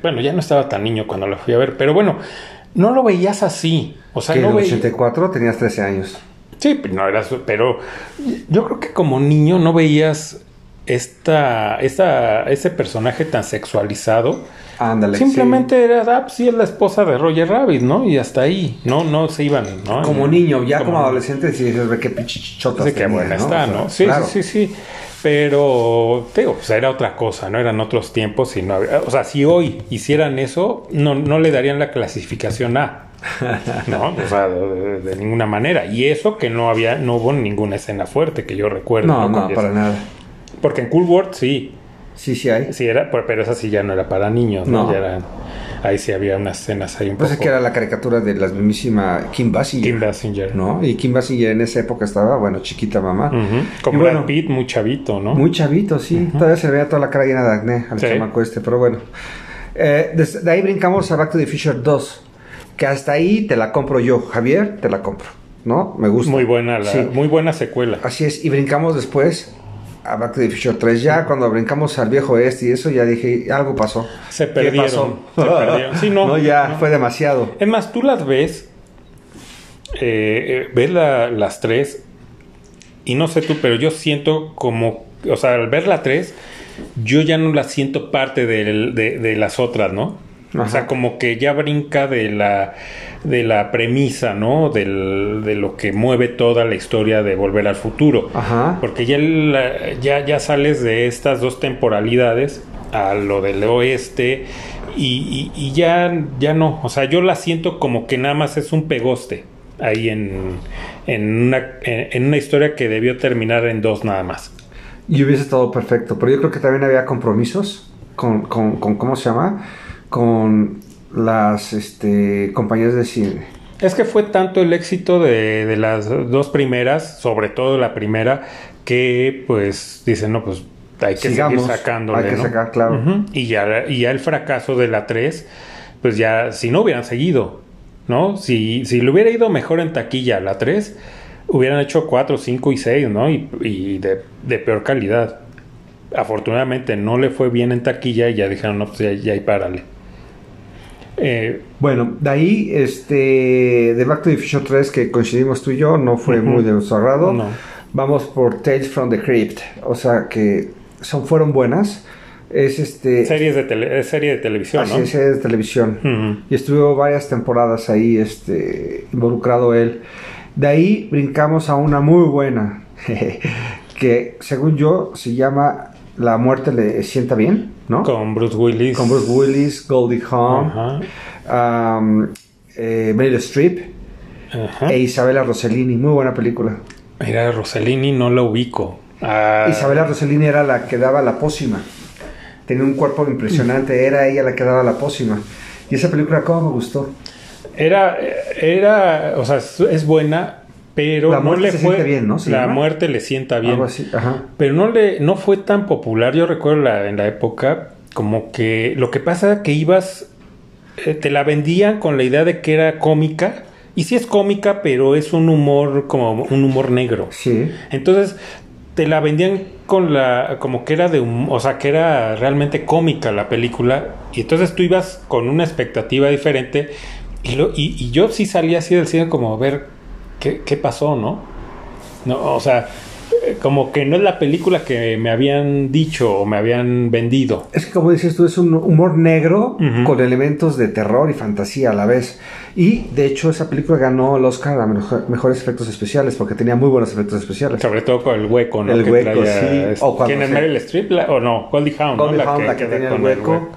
bueno, ya no estaba tan niño cuando lo fui a ver, pero bueno, no lo veías así. O sea, que en no el veías... 84 tenías 13 años. Sí, no era su- pero yo creo que como niño no veías esta, esta, ese personaje tan sexualizado. Ándale. Simplemente era, ah, pues sí, es la esposa de Roger Rabbit, ¿no? Y hasta ahí, no, no se iban, ¿no? Como niño, ya como, Como- adolescente, sí dices, ve qué pichichotas qué tenía, buena ¿no? está, O sea, ¿no? Sí, claro. sí, sí, sí. Pero, te digo, pues era otra cosa, ¿no? Eran otros tiempos y no había... O sea, si hoy hicieran eso, no, no le darían la clasificación A. No, o sea, de, de ninguna manera. Y eso que no había, no hubo ninguna escena fuerte que yo recuerdo. No, no, Jessica. para nada. Porque en Cool World sí, Sí, sí hay. sí era, pero esa sí ya no era para niños, ¿no? No. Ya eran- ahí sí había unas escenas ahí un Pues poco. es que era la caricatura de la mismísima Kim Basinger. Kim Basinger. ¿No? Y Kim Basinger en esa época estaba, bueno, chiquita mamá. Con Y Brad bueno, Pitt, muy chavito, ¿no? Muy chavito, sí. Todavía se veía toda la cara llena de acné al Sí. chamaco este, pero bueno. Eh, de ahí brincamos a Back to the Future 2. Que hasta ahí te la compro yo. Javier, te la compro. ¿No? Me gusta. Muy buena, la, Sí. muy buena secuela. Así es. Y brincamos después a Back to the Future 3. Ya cuando brincamos al viejo este y eso, ya dije, algo pasó. Se ¿Qué perdieron. pasó? Se perdieron. Sí, no. ya, no. fue demasiado. Es más, tú las ves, eh, eh, ves la- las tres, y no sé tú, pero yo siento como, o sea, al ver la tres, yo ya no la siento parte del- de, de las otras, ¿no? O sea, como que ya brinca de la, de la premisa, ¿no? Del, de lo que mueve toda la historia de Volver al Futuro. Ajá. Porque ya, ya, ya sales de estas dos temporalidades a lo del oeste y, y- y ya, ya no. O sea, yo la siento como que nada más es un pegoste ahí en, en, una, en una historia que debió terminar en dos nada más. Y hubiese estado perfecto. Pero yo creo que también había compromisos con, con, con ¿cómo se llama? Con las este, compañías de cine. Es que fue tanto el éxito de, de las dos primeras, sobre todo la primera, que pues dicen, no, pues hay que Sigamos, seguir sacándole. hay que ¿no? sacar, claro. Y, ya, y ya el fracaso de la 3, pues ya, si no hubieran seguido, ¿no? Si, si le hubiera ido mejor en taquilla la 3, hubieran hecho 4, 5 y 6, ¿no? Y, y de, de peor calidad. Afortunadamente no le fue bien en taquilla y ya dijeron, no, pues ya, ya y párale. Eh, Bueno, de ahí, este, de Back to the Future 3, que coincidimos tú y yo, no fue muy de nuestro agrado. No. Vamos por Tales from the Crypt. O sea, que son, fueron buenas. Es este... series de tele- es serie de televisión, así ¿no? es, serie de televisión. Y estuvo varias temporadas ahí este, involucrado él. De ahí brincamos a una muy buena, que según yo se llama La muerte le sienta bien, ¿no? Con Bruce Willis. Con Bruce Willis, Goldie Hawn, Ajá. um, eh, Meryl Streep e Isabella Rossellini. Muy buena película. Mira, Rossellini no la ubico. Ah, Isabela Rossellini era la que daba la pócima. Tenía un cuerpo impresionante, era ella la que daba la pócima. Y esa película, ¿cómo me gustó? Era, era, o sea, es buena, pero La no muerte le se fue. siente bien, ¿no? ¿Se la llama? muerte le sienta bien. Algo así, ajá. Pero no le, no fue tan popular. Yo recuerdo la- en la época, como que lo que pasa es que ibas, eh, te la vendían con la idea de que era cómica. Y sí es cómica, pero es un humor como un humor negro. Sí. Entonces te la vendían con la como que era de un, o sea, que era realmente cómica la película y entonces tú ibas con una expectativa diferente y, lo, y, y yo sí salía así del cine como a ver qué, qué pasó, ¿no? No, o sea, eh, como que no es la película que me habían dicho o me habían vendido. Es que como dices tú, es un humor negro Ujú. con elementos de terror y fantasía a la vez. Y de hecho esa película ganó el Oscar a mejor- mejores efectos especiales porque tenía muy buenos efectos especiales. Sobre todo con el hueco, ¿no? El que hueco, traía, sí. este, O cuando ¿Quién es Meryl Streep? La- o no, Goldie Hawn, ¿no? Goldie Hawn, la que queda tenía el con hueco,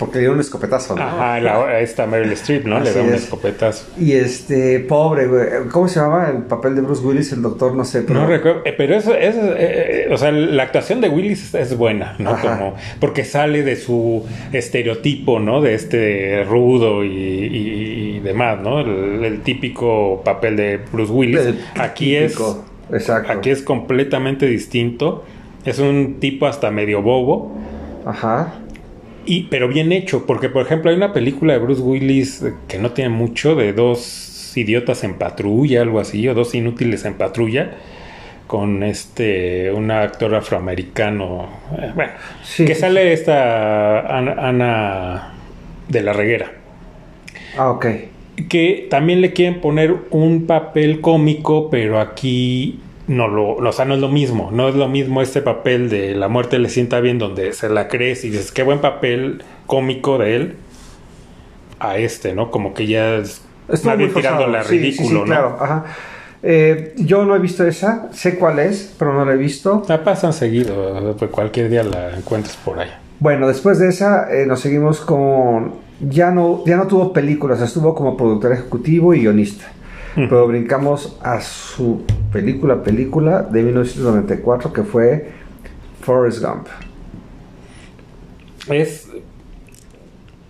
porque le dio un escopetazo. ¿no? Ajá, la- esta Meryl Streep, ¿no? Le da un es. escopetazo. Y este, pobre, güey. ¿Cómo se llamaba el papel de Bruce Willis? El doctor, no sé. Pero... No recuerdo, eh, pero eso, eso, eh, eh, o sea, la actuación de Willis es, es buena, ¿no? Ajá. Como, porque sale de su estereotipo, ¿no? De este rudo y, y- y demás, ¿no? El, el típico papel de Bruce Willis. El aquí típico, es, Exacto. aquí es completamente distinto. Es un tipo hasta medio bobo. Ajá. Y, pero bien hecho, porque por ejemplo hay una película de Bruce Willis eh, que no tiene mucho, de dos idiotas en patrulla, algo así, o dos inútiles en patrulla, con este, un actor afroamericano, eh, bueno, Sí, que sí, sale esta Ana, Ana de la Reguera, Ah, ok. que también le quieren poner un papel cómico, pero aquí no lo, o sea, no es lo mismo, no es lo mismo este papel de la muerte le sienta bien donde se la crees y dices, qué buen papel cómico de él a este, ¿no? Como que ya es Estuvo forzado. Sí, sí, ridículo, sí, ¿no? claro. Ajá. Eh, yo no he visto esa. Sé cuál es, pero no la he visto. La pasan seguido, pues cualquier día la encuentras por ahí. Bueno, después de esa eh, nos seguimos con... Ya no, ya no tuvo películas, estuvo como productor ejecutivo y guionista. Pero brincamos a su película, película de 1994 que fue Forrest Gump. Es.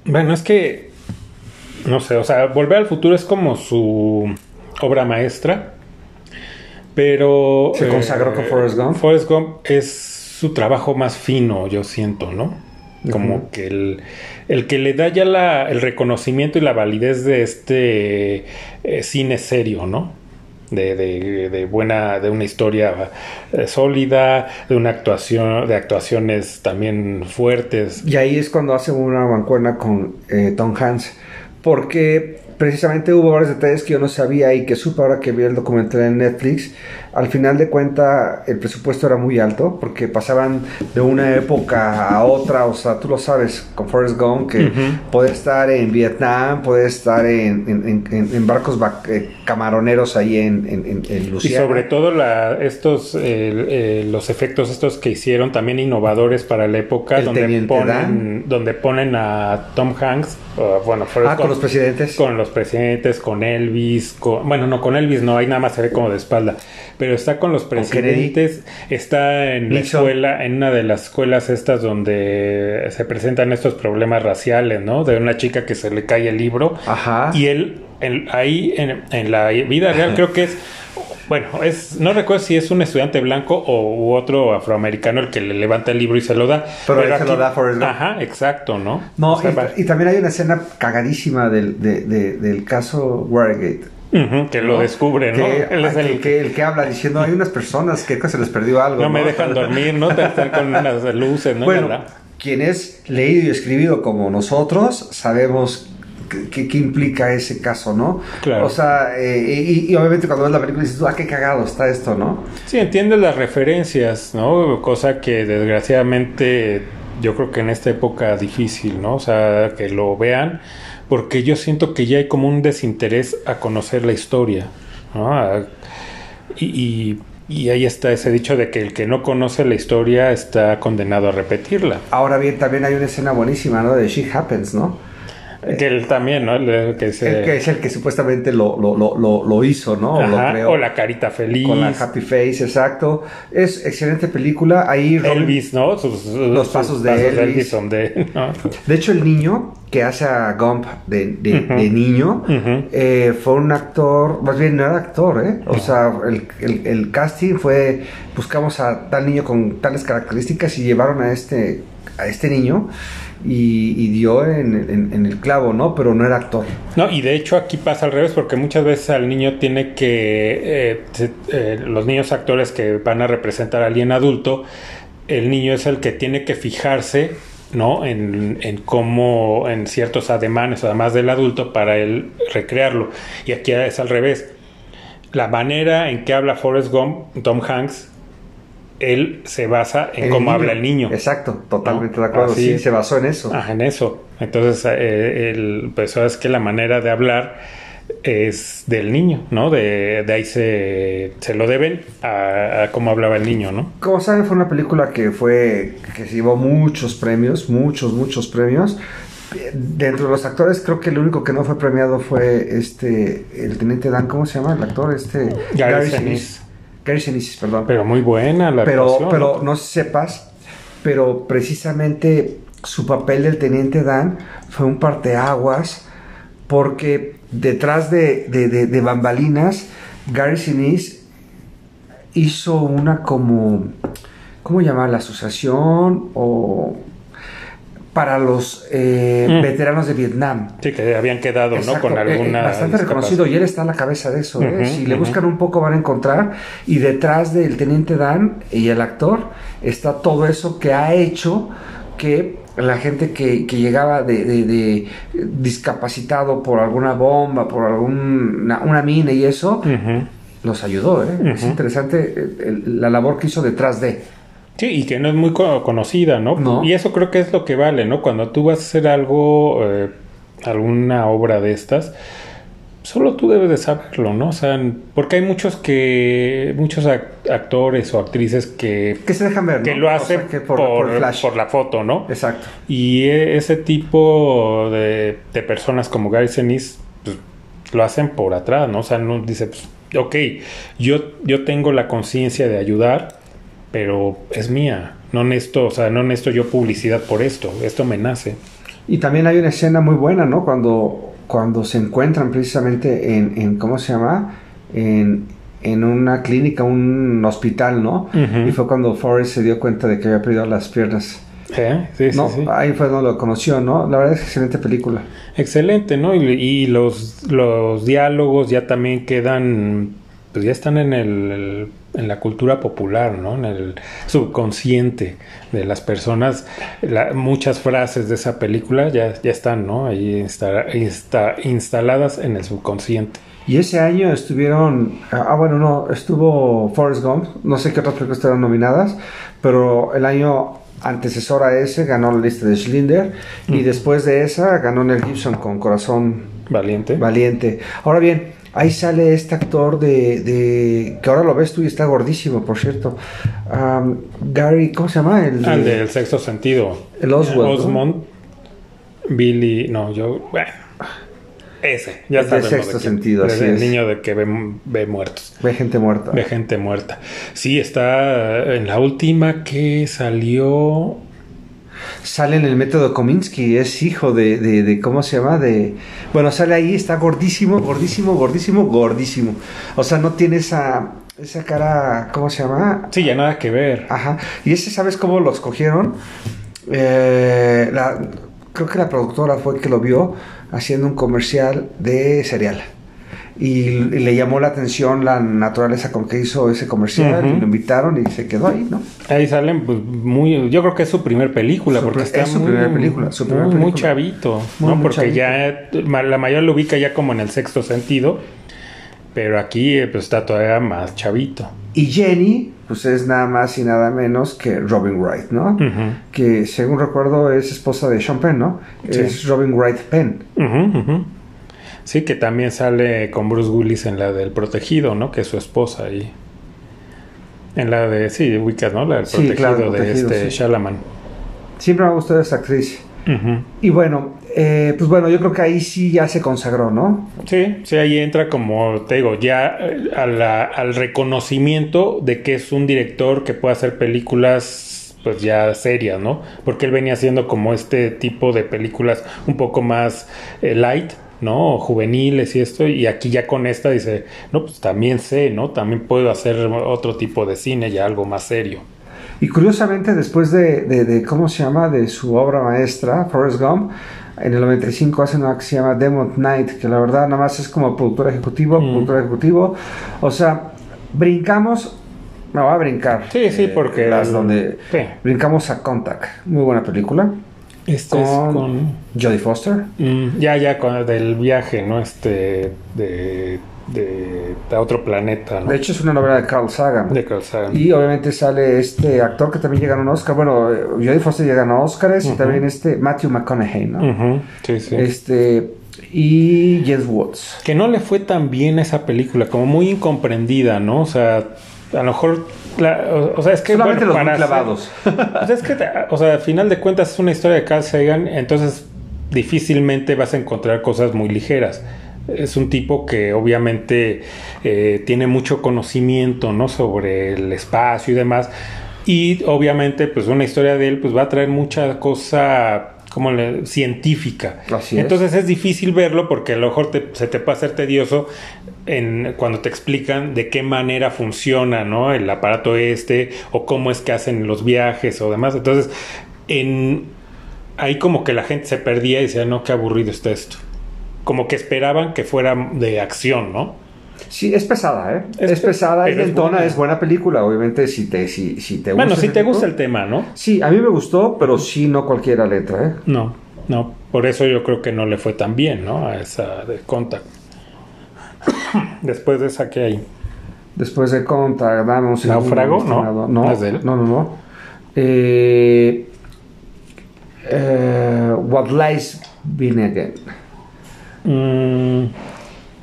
Bueno, es que. No sé, o sea, Volver al futuro es como su obra maestra. Pero. ¿Se consagró con Forrest Gump? Forrest Gump es su trabajo más fino, yo siento, ¿no? Como que el, el que le da ya la, el reconocimiento y la validez de este eh, cine serio, ¿no? De, de- de buena, de una historia eh, sólida, de una actuación, de actuaciones también fuertes. Y ahí es cuando hace una mancuerna con eh, Tom Hanks. Porque precisamente hubo varios detalles que yo no sabía y que supe ahora que vi el documental en Netflix. Al final de cuenta el presupuesto era muy alto porque pasaban de una época a otra. O sea, tú lo sabes con Forrest Gump que puede estar en Vietnam, puede estar en, en- en- en barcos ba- eh, camaroneros ahí en, en, en- en Y sobre todo la, estos eh, eh, los efectos estos que hicieron también innovadores para la época El donde ponen Dan. donde ponen a Tom Hanks uh, bueno Forrest Ah, con los presidentes. con los presidentes con Elvis con, bueno no con Elvis no ahí nada más se ve como de espalda pero está con los presidentes está en la escuela en una de las escuelas estas donde se presentan estos problemas raciales no de una chica que se le cae el libro Ajá. y él, ahí en, en la vida real creo que es, bueno, es no recuerdo si es un estudiante blanco o u otro afroamericano el que le levanta el libro y se lo da. Pero él se lo da Forrest. Ajá, exacto, ¿no? No, O sea, y, va- y también hay una escena cagadísima del, de- de- del caso Watergate. Que lo ¿no? descubre, ¿no? Que, Él es el que, el que habla diciendo, hay unas personas que se les perdió algo. no me dejan dormir, ¿no? Te están con unas luces, ¿no? Bueno, ¿Verdad? quienes leído y escribido como nosotros, sabemos qué, implica ese caso, ¿no? Claro. O sea, eh, y, y obviamente cuando ves la película dices, ah, qué cagado está esto, ¿no? Sí, entiendes las referencias, ¿no? Cosa que desgraciadamente yo creo que en esta época difícil, ¿no? O sea, que lo vean, porque yo siento que ya hay como un desinterés a conocer la historia, ¿no? Y ahí está ese dicho de que el que no conoce la historia está condenado a repetirla. Ahora bien, también hay una escena buenísima, ¿no? De She Happens, ¿no? Que él también, ¿no? El, que, se... el que es el que supuestamente lo, lo, lo, lo hizo, ¿no? Ajá, o la carita feliz. Con la happy face, exacto. Es excelente película. Ahí Elvis, ¿no? los pasos de Elvis. son de... de hecho, el niño que hace a Gump de, de, niño eh, fue un actor, más bien no era actor, ¿eh? O sea, el, el, el casting fue, buscamos a tal niño con tales características y llevaron a este, a este niño y, dio en, el clavo, ¿no? Pero no era actor. No, y de hecho aquí pasa al revés, porque muchas veces al niño tiene que, eh, eh, los niños actores que van a representar a alguien adulto, el niño es el que tiene que fijarse, ¿no? En, en cómo, en ciertos ademanes, además del adulto, para él recrearlo. Y aquí es al revés. La manera en que habla Forrest Gump, Tom Hanks, él se basa en cómo habla el niño. Exacto, totalmente de acuerdo. sí, se basó en eso. Ah, en eso. Entonces, eh, el, pues sabes que la manera de hablar es del niño, ¿no? De, de ahí se, se, lo deben a, cómo hablaba el niño, ¿no? Como saben, fue una película que fue, que se llevó muchos premios, muchos, muchos premios. Dentro de los actores, creo que el único que no fue premiado fue este, el teniente Dan, ¿cómo se llama el actor? Este, Gary, perdón. Pero muy buena la Pero, pero ¿no? sepas, pero precisamente su papel del teniente Dan fue un parteaguas porque detrás de, de, bambalinas, Gary Sinise hizo una como, ¿cómo llamar? La asociación o para los eh, mm. veteranos de Vietnam. Sí, que habían quedado, ¿no? Con eh, alguna. bastante reconocido y él está a la cabeza de eso. ¿eh? si le buscan un poco van a encontrar. Y detrás del teniente Dan y el actor está todo eso que ha hecho que la gente que, llegaba de, discapacitado por alguna bomba, por alguna una mina y eso, los ayudó. Es interesante la labor que hizo detrás de. Sí, y que no es muy conocida, ¿no? Y eso creo que es lo que vale, ¿no? Cuando tú vas a hacer algo, eh, alguna obra de estas, solo tú debes de saberlo, ¿no? O sea, porque hay muchos que, muchos actores o actrices que... Que se dejan ver, Que lo hacen por, la foto, ¿no? Exacto. Y e, ese tipo de, personas como Gary Sinise, pues, lo hacen por atrás, ¿no? O sea, no dice, pues, ok, yo, yo tengo la conciencia de ayudar, pero es mía. No necesito, o sea, no necesito yo publicidad por esto. Esto me nace. Y también hay una escena muy buena, ¿no? Cuando, cuando se encuentran precisamente en, en ¿cómo se llama? En, en una clínica, un hospital, ¿no? Y fue cuando Forrest se dio cuenta de que había perdido las piernas. ¿Eh? Sí, sí, sí. Ahí fue donde lo conoció, ¿no? La verdad es excelente película. Excelente, ¿no? Y, y los, los diálogos ya también quedan, pues ya están en el en la cultura popular, ¿no? en el subconsciente de las personas. muchas frases de esa película ya, ya están ¿no? ahí instaladas en el subconsciente. Y ese año estuvieron, ah bueno, no, estuvo Forrest Gump, no sé qué otras películas estaban nominadas, pero el año antecesor a ese ganó la lista de Schlinder y después de esa ganó Nel Gibson con Corazón Valiente. Valiente. Ahora bien, Ahí sale este actor de, de, que ahora lo ves tú y está gordísimo, por cierto. Gary, ¿cómo se llama? El, ah, del sexto sentido. El Oswald. Osmond. Billy, no, yo, bueno, ese, ya está. El sexto sentido, así el niño de que ve, ve, muertos. Ve gente muerta. Ve gente muerta. Sí, está en la última que salió sale en el método Kominsky, es hijo de, de, ¿cómo se llama? De, bueno, sale ahí, está gordísimo, gordísimo, gordísimo, gordísimo. O sea, no tiene esa, esa cara, ¿cómo se llama? Sí, ya nada que ver. Ajá. Y ese, ¿sabes cómo lo escogieron? Eh, la, creo que la productora fue que lo vio haciendo un comercial de cereal y, le llamó la atención la naturaleza con que hizo ese comercial y lo invitaron y se quedó ahí, ¿no? Ahí salen pues muy yo creo que es su primer película porque está su muy, primera película, su muy, muy chavito, ¿no? porque ya la mayoría lo ubica ya como en el sexto sentido, pero aquí eh, pues está todavía más chavito. Y Jenny, pues es nada más y nada menos que Robin Wright, ¿no? Que según recuerdo es esposa de Sean Penn, ¿no? Es Robin Wright Penn. Sí, que también sale con Bruce Willis en la del protegido, ¿no? Que es su esposa ahí. En la de, sí, ubicas, ¿no? La del protegido, de este Shalaman. Siempre me ha gustado esa actriz. Y bueno, eh, pues bueno, yo creo que ahí sí ya se consagró, ¿no? Sí, sí, ahí entra como te digo, ya eh, a la- al reconocimiento de que es un director que puede hacer películas pues ya serias, ¿no? Porque él venía haciendo como este tipo de películas un poco más eh, light, ¿no? O juveniles y esto, y aquí ya con esta dice, no, pues también sé, ¿no? También puedo hacer otro tipo de cine, ya algo más serio. Y curiosamente, después de, de- de- ¿cómo se llama? De su obra maestra, Forrest Gump, en el 95 hace una que se llama Demon Knight, que la verdad nada más es como productor ejecutivo, Mm. productor ejecutivo. O sea, brincamos, me voy a brincar. Sí, sí, porque- Las donde Sí. brincamos a Contact, muy buena película. Este es Con. Jodie Foster. Mm, ya, ya, con, del viaje, ¿no? Este, de, de, de otro planeta, ¿no? De hecho, es una novela de Carl Sagan. De Carl Sagan. Y obviamente sale este actor que también llega a un Oscar. Bueno, eh, Jodie Foster llega a Oscars y Ujú. también este Matthew McConaughey, ¿no? Sí, sí. Este, y Jess Woods. Que no le fue tan bien esa película, como muy incomprendida, ¿no? O sea, a lo mejor, la- o, o sea, es que... Solamente bueno, los muy clavados. pues es que, o sea, al final de cuentas es una historia de Carl Sagan, entonces difícilmente vas a encontrar cosas muy ligeras. Es un tipo que obviamente eh, tiene mucho conocimiento, ¿no? Sobre el espacio y demás. Y obviamente, pues una historia de él, pues va a traer mucha cosa como le- científica. Así es. Entonces es difícil verlo porque a lo mejor te- se te puede hacer tedioso en, cuando te explican de qué manera funciona ¿no? el aparato este o cómo es que hacen los viajes o demás. Entonces, en, ahí como que la gente se perdía y decía, no, qué aburrido está esto. Como que esperaban que fuera de acción, ¿no? Sí, es pesada, ¿eh? Es Es, pe- pesada es lentona, buena. es buena película. Obviamente, si te, si, si te gusta. Bueno, si te gusta el tema, ¿no? Sí, a mí me gustó, pero sí, no cualquiera letra, ¿eh? No, no. Por eso yo creo que no le fue tan bien, ¿no? A esa de Contact. Después de esa que hay. Después de Contact, dame un segundo. ¿Náufrago? No, no, no es de él. no, no, no. Eh, eh, What Lies Beneath. Mm,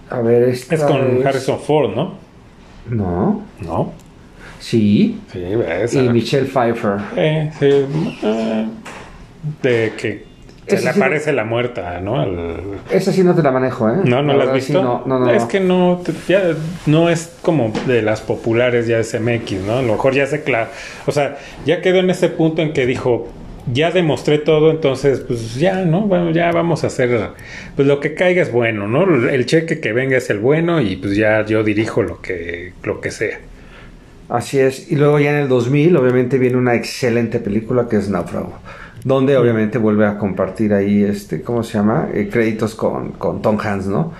A ver, esta es con Harrison Ford, ¿no? No. No. Sí. Sí, esa. Y Michelle Pfeiffer. Eh, sí, eh, de que se le sí- aparece la muerta, ¿no? Al- Esa sí no te la manejo, ¿eh? No, ¿no la has visto? sí, no, no, no. Es que no, ya no es como de las populares ya es MX, ¿no? A lo mejor ya se claro. O sea, ya quedó en ese punto en que dijo, ya demostré todo, entonces, pues ya, ¿no? Bueno, ya vamos a hacer, pues lo que caiga es bueno, ¿no? El cheque que venga es el bueno y pues ya yo dirijo lo que, lo que sea. Así es. Y luego ya en el 2000, obviamente, viene una excelente película que es Náufrago. Donde obviamente vuelve a compartir ahí, este, ¿cómo se llama? Eh, créditos con, con Tom Hanks, ¿no?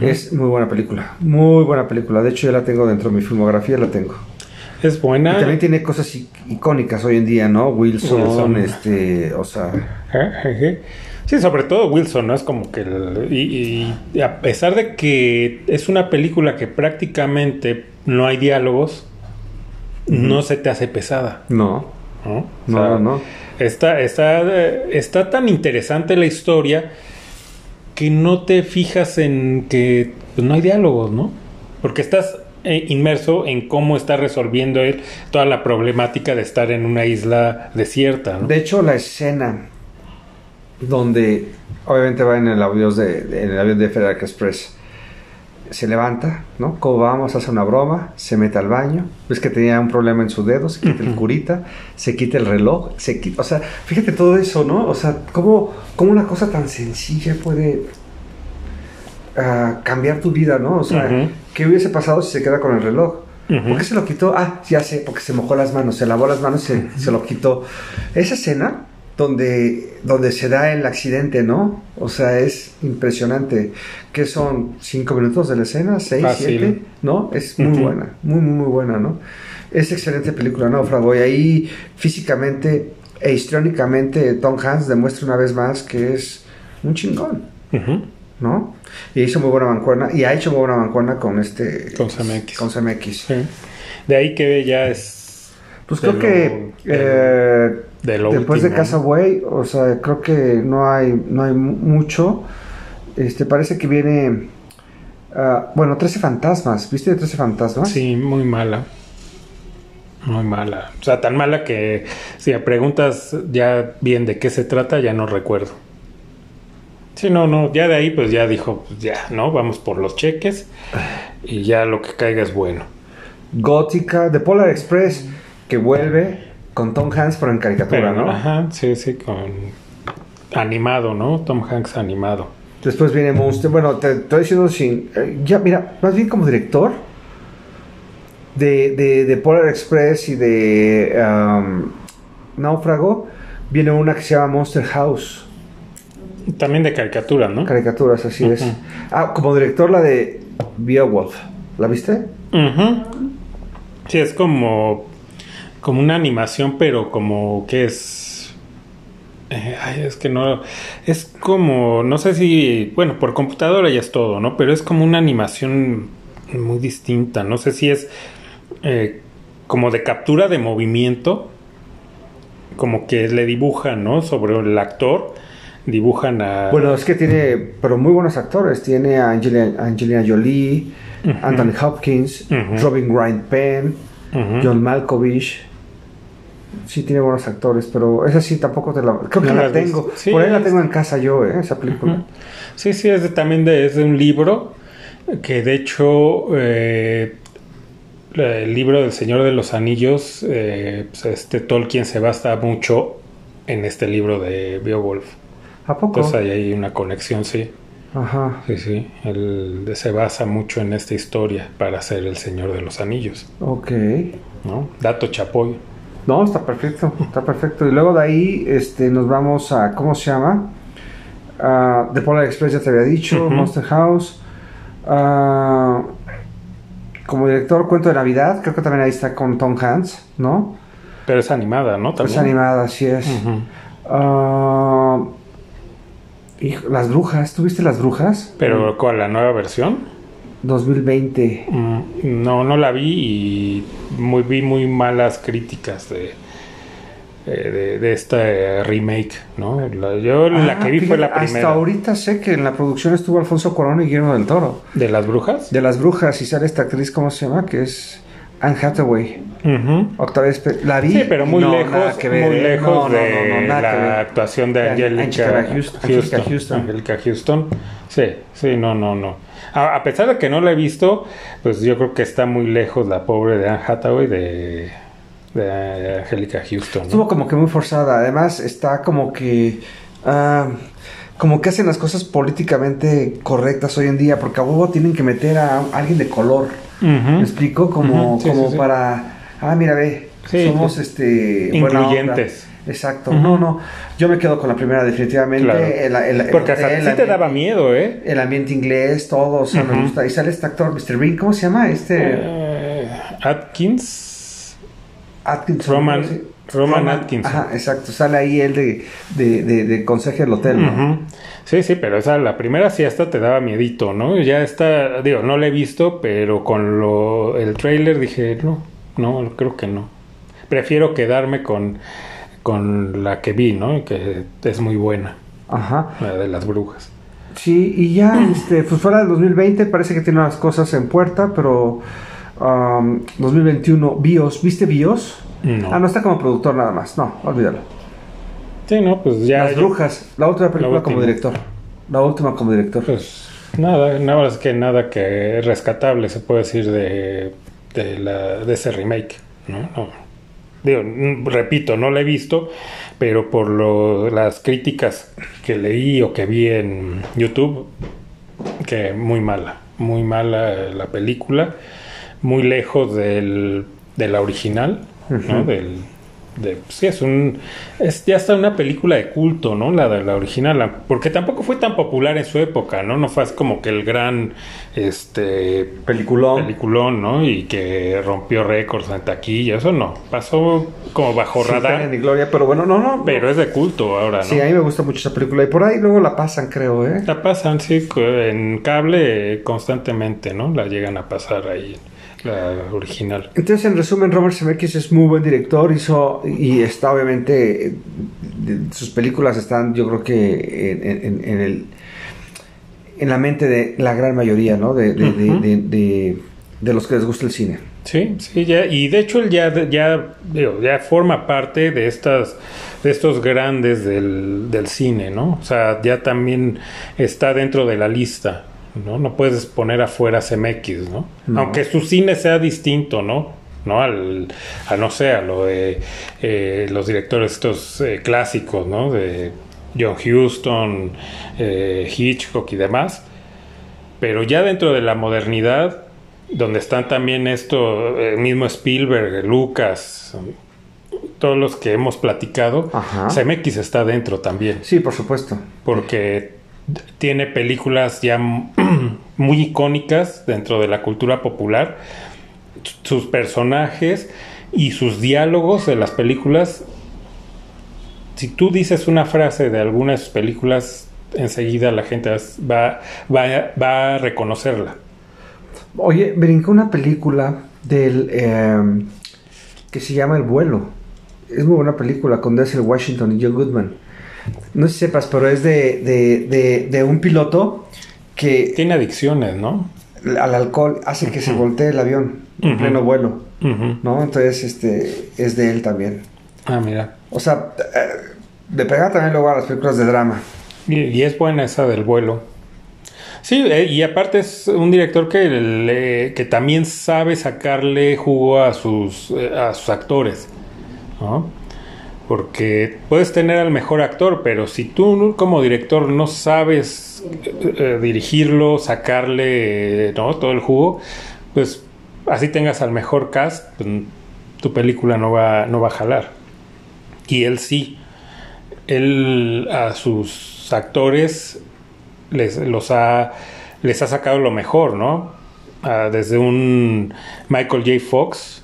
Es muy buena película. Muy buena película. De hecho, yo la tengo dentro de mi filmografía, la tengo. Es Y buena. también tiene cosas icónicas hoy en día, ¿no? Wilson, Wilson. este, o sea... Sí, sobre todo Wilson, ¿no? Es como que... el- y, y a pesar de que es una película que prácticamente no hay diálogos, no se te hace pesada, No, ¿no? O no, sea, no, no. Está, está, está tan interesante la historia que no te fijas en que pues, no hay diálogos, ¿no? Porque estás inmerso en cómo está resolviendo él toda la problemática de estar en una isla desierta, ¿no? De hecho, la escena donde obviamente va en el avión de, de- en el avión de Federal Express se levanta, ¿no? ¿Cómo vamos? Hace una broma, se mete al baño, ves que tenía un problema en su dedo, se quita el curita, se quita el reloj, se quita, o sea, fíjate todo eso, ¿no? O sea, cómo, cómo una cosa tan sencilla puede ah, cambiar tu vida, ¿no? O sea, Ujú. ¿Qué hubiese pasado si se queda con el reloj? Ujú. ¿Por qué se lo quitó? Ah, ya sé, porque se mojó las manos, se lavó las manos y se, se lo quitó. Esa escena donde, donde se da el accidente, ¿no? O sea, es impresionante. que son? ¿Cinco minutos de la escena? ¿Seis? Fácil. ¿Siete? ¿No? Es muy Ujú. buena, muy, muy, muy buena, ¿no? Es excelente película, Náufrago. Y ahí físicamente e histriónicamente Tom Hanks demuestra una vez más que es un chingón, Ujú. ¿No? Y hizo muy buena mancuerna, y ha hecho muy buena mancuerna con este... Con CMX. Con CMX. Sí. De ahí que ya es. Pues de creo que eh, de lo después último, de o sea, creo que no hay, no hay mu- mucho. Este, parece que viene, ah, bueno, 13 fantasmas. ¿Viste 13 fantasmas? Sí, muy mala. Muy mala. O sea, tan mala que si me preguntas ya bien de qué se trata, ya no recuerdo. Sí, no, no, ya de ahí pues ya dijo, pues ya, ¿no? Vamos por los cheques y ya lo que caiga es bueno. Gótica, de Polar Express, que vuelve con Tom Hanks, pero en caricatura, Pero, ¿no? Ajá, sí, sí, con animado, ¿no? Tom Hanks animado. Después viene Monster. Bueno, te estoy diciendo sin. eh, ya, mira, más bien como director de, de, de Polar Express y de um, Náufrago, viene una que se llama Monster House. También de caricatura, ¿no? Caricaturas, así es. Ah, como director la de Beowulf. ¿La viste? Ujú. Sí, es como, como una animación, pero como que es... eh, ay, es que no... Es como, no sé si... Bueno, por computadora ya es todo, ¿no? Pero es como una animación muy distinta. No sé si es eh, como de captura de movimiento. Como que le dibujan, ¿no? Sobre el actor. Dibujan a... Bueno, es que tiene, pero muy buenos actores. Tiene a Angelina, Angelina Jolie. Anthony Hopkins. Robin Wright Penn. John Malkovich. Sí, tiene buenos actores, pero esa sí tampoco te la. Creo que No la tengo. Sí, Por ahí la tengo en casa yo, ¿eh? Esa película. Sí, sí, es de- también de, es de un libro que de hecho eh, el libro del Señor de los Anillos, eh, pues, este Tolkien se basa mucho en este libro de Beowulf. ¿A poco? Entonces ahí hay una conexión, sí. Ajá. Sí, sí. Él se basa mucho en esta historia para ser el Señor de los Anillos, Ok. ¿no? Dato Chapoy. No, está perfecto, está perfecto. Y luego de ahí este, nos vamos a, ¿cómo se llama? Ah, The Polar Express ya te había dicho. Monster House. Como director, Cuento de Navidad, creo que también ahí está con Tom Hanks, ¿no? Pero es animada, ¿no? Es También. animada, así es. Ujú. Hijo, las brujas, ¿tuviste las brujas? Pero ¿cuál? ¿La nueva versión? 2020. Mm, No, no la vi y muy, vi muy malas críticas de, eh, de, de esta eh, remake, ¿no? La- yo la Ah, que vi fue la primera. Hasta ahorita sé que en la producción estuvo Alfonso Cuarón y Guillermo del Toro. ¿De las brujas? De las brujas y sale esta actriz, ¿cómo se llama? Que es Anne Hathaway. Ujú. Octavia Spe- la vi. Sí, pero muy no, lejos, que ver, muy ¿eh? lejos No, de no, la actuación de Angelica, Houston- Angelica Houston. Angelica Houston. Sí, sí, no, no, no. A, a pesar de que no la he visto, pues yo creo que está muy lejos la pobre de Anne Hathaway de, de Angelica Houston. Estuvo como que muy forzada. Además, está como que. ah, como que hacen las cosas políticamente correctas hoy en día, porque a huevo tienen que meter a alguien de color. ¿Me explico? Como, sí, como sí, sí. para. Ah, mira, ve. Somos este. Incluyentes. Exacto. No, no. Yo me quedo con la primera, definitivamente. Claro. El- el- el- Porque hasta el sí te daba miedo, ¿eh? El ambiente inglés, todo, o sea, me gusta. Y sale este actor, Mr. Bean, ¿cómo se llama? Este. Eh, Atkins. Atkinson. Roman- Atkinson. Ajá, exacto. Sale ahí él de, de, de, de conserje del hotel, ¿no? Sí, sí, pero esa, la primera sí hasta te daba miedito, ¿no? Ya está, digo, no la he visto, pero con lo, el trailer dije, no, no, creo que no. Prefiero quedarme con, con la que vi, ¿no? Que es muy buena, Ajá. la de las brujas. Sí, y ya, este, pues fuera del 2020, parece que tiene unas cosas en puerta, pero um, 2021, BIOS, ¿viste BIOS? No. Ah, no está como productor nada más, no, olvídalo. Sí, no, pues ya. Las brujas, la última película La como director. La última como director. Pues nada, nada más que nada que rescatable se puede decir de, de, la, de ese remake, ¿no? No. Digo, repito, no la he visto, pero por lo, las críticas que leí o que vi en YouTube, que muy mala, muy mala la película, muy lejos del, de la original, ¿no? Del, de, sí, es un. Es ya está una película de culto, ¿no? La de la original. la- porque tampoco fue tan popular en su época, ¿no? No fue así como que el gran. Este. Peliculón. Peliculón, ¿no? Y que rompió récords en taquilla. Eso no. Pasó como bajo pena radar. ni gloria, pero bueno, no, no. Pero es de culto ahora, ¿no? Sí, a mí me gusta mucho esa película. Y por ahí luego la pasan, creo, ¿eh? La pasan, sí, en cable constantemente, ¿no? La llegan a pasar ahí, la original. Entonces, en resumen, Robert Zemeckis es muy buen director, hizo y está obviamente sus películas están, yo creo que en, en- en el en la mente de la gran mayoría, ¿no? De, de- de- Ujú. de- de de los que les gusta el cine. Sí, sí, ya, y de hecho él ya, ya, ya forma parte de estas, de estos grandes del, del cine, ¿no? O sea, ya también está dentro de la lista, ¿no? No puedes poner afuera CMX, ¿no? No. Aunque su cine sea distinto, ¿no? ¿no? Al, a no sé, a lo de eh, los directores estos eh, clásicos, ¿no? De John Huston, eh, Hitchcock y demás. Pero ya dentro de la modernidad, donde están también esto, el mismo Spielberg, Lucas, todos los que hemos platicado, Ajá. CMX está dentro también, Sí, por supuesto. porque tiene películas ya muy icónicas dentro de la cultura popular, sus personajes y sus diálogos de las películas. Si tú dices una frase de alguna de sus películas, enseguida la gente va, va, va a reconocerla. Oye, brincó una película del eh, que se llama El vuelo. Es muy buena película con Denzel Washington y John Goodman. No sé si sepas, pero es de, de, de, de un piloto que Tiene adicciones, ¿no? al alcohol hace que se voltee el avión en pleno vuelo. ¿no? Entonces, este, es de él también. Ah, mira. O sea, eh, le pega también luego a las películas de drama. Y, y es buena esa del vuelo. Sí, eh, y aparte es un director que, le- que también sabe sacarle jugo a sus, eh, a sus actores, ¿no? Porque puedes tener al mejor actor, pero si tú como director no sabes eh, eh, dirigirlo, sacarle ¿no? todo el jugo, pues así tengas al mejor cast, pues, tu película no va, no va a jalar. Y él sí él a sus actores les, los ha, les ha sacado lo mejor, ¿no? Ah, desde un Michael J. Fox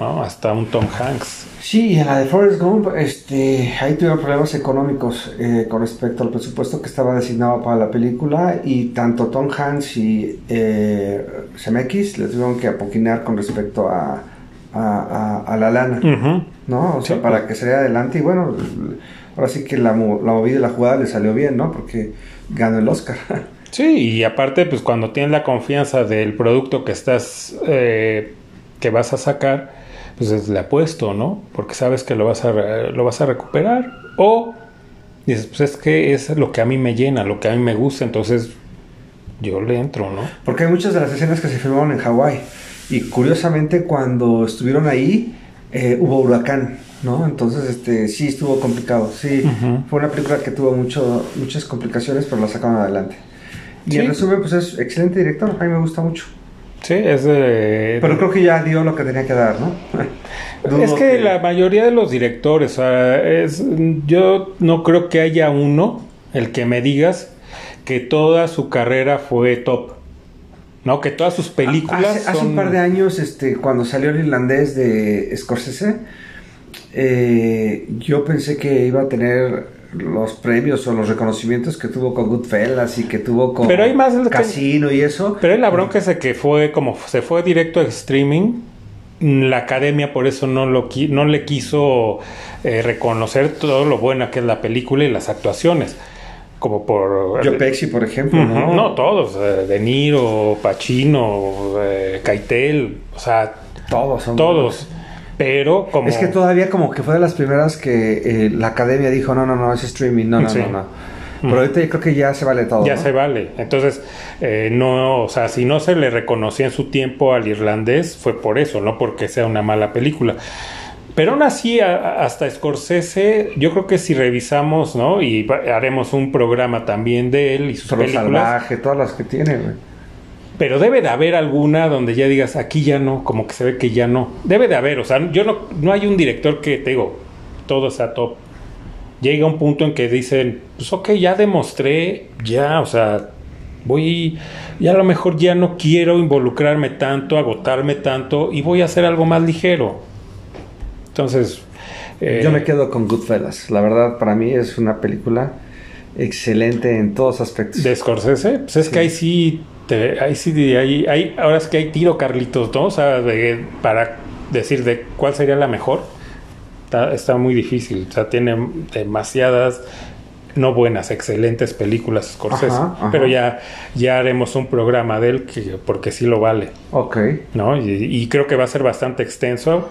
¿no? hasta un Tom Hanks. Sí, en la de Forrest Gump, este, ahí tuvieron problemas económicos eh, con respecto al presupuesto que estaba designado para la película y tanto Tom Hanks y eh, Zemeckis le tuvieron que apoquinar con respecto a, a, a- a la lana. ¿no? O sea, para que saliera adelante y bueno, ahora sí que la, la movida y la jugada le salió bien, ¿no? Porque ganó el Oscar. Sí, y aparte, pues cuando tienes la confianza del producto que estás, eh, que vas a sacar, pues es le apuesto, ¿no? Porque sabes que lo vas a, lo vas a recuperar. O dices, pues es que es lo que a mí me llena, lo que a mí me gusta, entonces yo le entro, ¿no? Porque hay muchas de las escenas que se filmaron en Hawái. Y curiosamente, cuando estuvieron ahí, eh, hubo huracán, ¿no? Entonces, este, sí estuvo complicado. Sí, Ujú. fue una película que tuvo mucho, muchas complicaciones, pero la sacaron adelante. Y Sí. en resumen, pues es excelente director. A mí me gusta mucho. Sí, es de... Pero creo que ya dio lo que tenía que dar, ¿no? Es que la mayoría de los directores, es, yo no creo que haya uno, el que me digas, que toda su carrera fue top. No, que todas sus películas Hace, hace un par de años, este, cuando salió el irlandés de Scorsese, eh, yo pensé que iba a tener los premios o los reconocimientos que tuvo con Goodfellas y que tuvo con Pero hay más que- Casino y eso. Pero la bronca es de que fue como se fue directo a streaming. La academia por eso no lo no le quiso eh, reconocer todo lo buena que es la película y las actuaciones. Como por Joe Pesci, por ejemplo, ¿no? No, todos, eh, De Niro, Pacino, eh, Keitel, o sea, Todos son todos. Pero como... Es que todavía como que fue de las primeras que eh, la academia dijo, no, no, no, es streaming, no, no, Sí. no, no. Pero ahorita yo creo que ya se vale todo. Ya ¿no? se vale. Entonces, eh, no, o sea, si no se le reconocía en su tiempo al irlandés, fue por eso, no porque sea una mala película. Pero aún así, a- hasta Scorsese, yo creo que si revisamos, ¿no? Y haremos un programa también de él y sus Solo películas. salvaje, todas las que tiene, güey. Pero debe de haber alguna donde ya digas, aquí ya no, como que se ve que ya no. Debe de haber, o sea, yo no, no hay un director que te digo, todo está top. Llega un punto en que dicen, pues ok, ya demostré, ya, o sea, voy, ya a lo mejor ya no quiero involucrarme tanto, agotarme tanto y voy a hacer algo más ligero. Entonces, eh, Yo me quedo con Goodfellas. La verdad, para mí es una película excelente en todos aspectos. de Scorsese, pues es Sí. que ahí sí, te- ahí sí, ahí, ahí- ahora es que hay tiro, Carlitos, ¿no? O sea, de- para decir de cuál sería la mejor, está, está muy difícil. O sea, tiene demasiadas no buenas, excelentes películas Scorsese. Ajá, ajá. Pero ya, ya haremos un programa de él que, porque sí lo vale. Ok. ¿no? Y, y creo que va a ser bastante extenso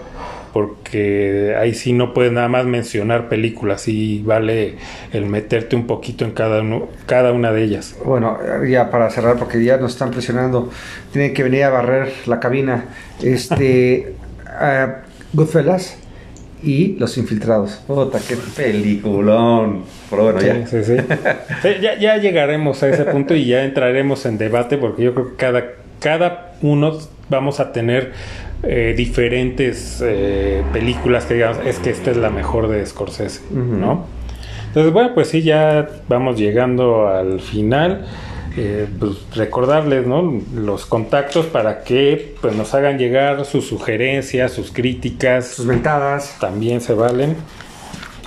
porque ahí sí no puedes nada más mencionar películas y vale el meterte un poquito en cada, uno, cada una de ellas. Bueno, ya para cerrar, porque ya nos están presionando, tienen que venir a barrer la cabina. Este, uh, Goodfellas y Los Infiltrados. Puta, qué peliculón. Pero bueno, Sí, ya. sí, sí. Sí, ya, ya llegaremos a ese punto y ya entraremos en debate porque yo creo que cada, cada uno vamos a tener eh, diferentes eh, películas que digamos, es que esta es la mejor de Scorsese. ¿no? Entonces, bueno, pues sí, ya vamos llegando al final. Eh, pues recordarles ¿no? los contactos para que pues, nos hagan llegar sus sugerencias, sus críticas, Sus mentadas. también se valen.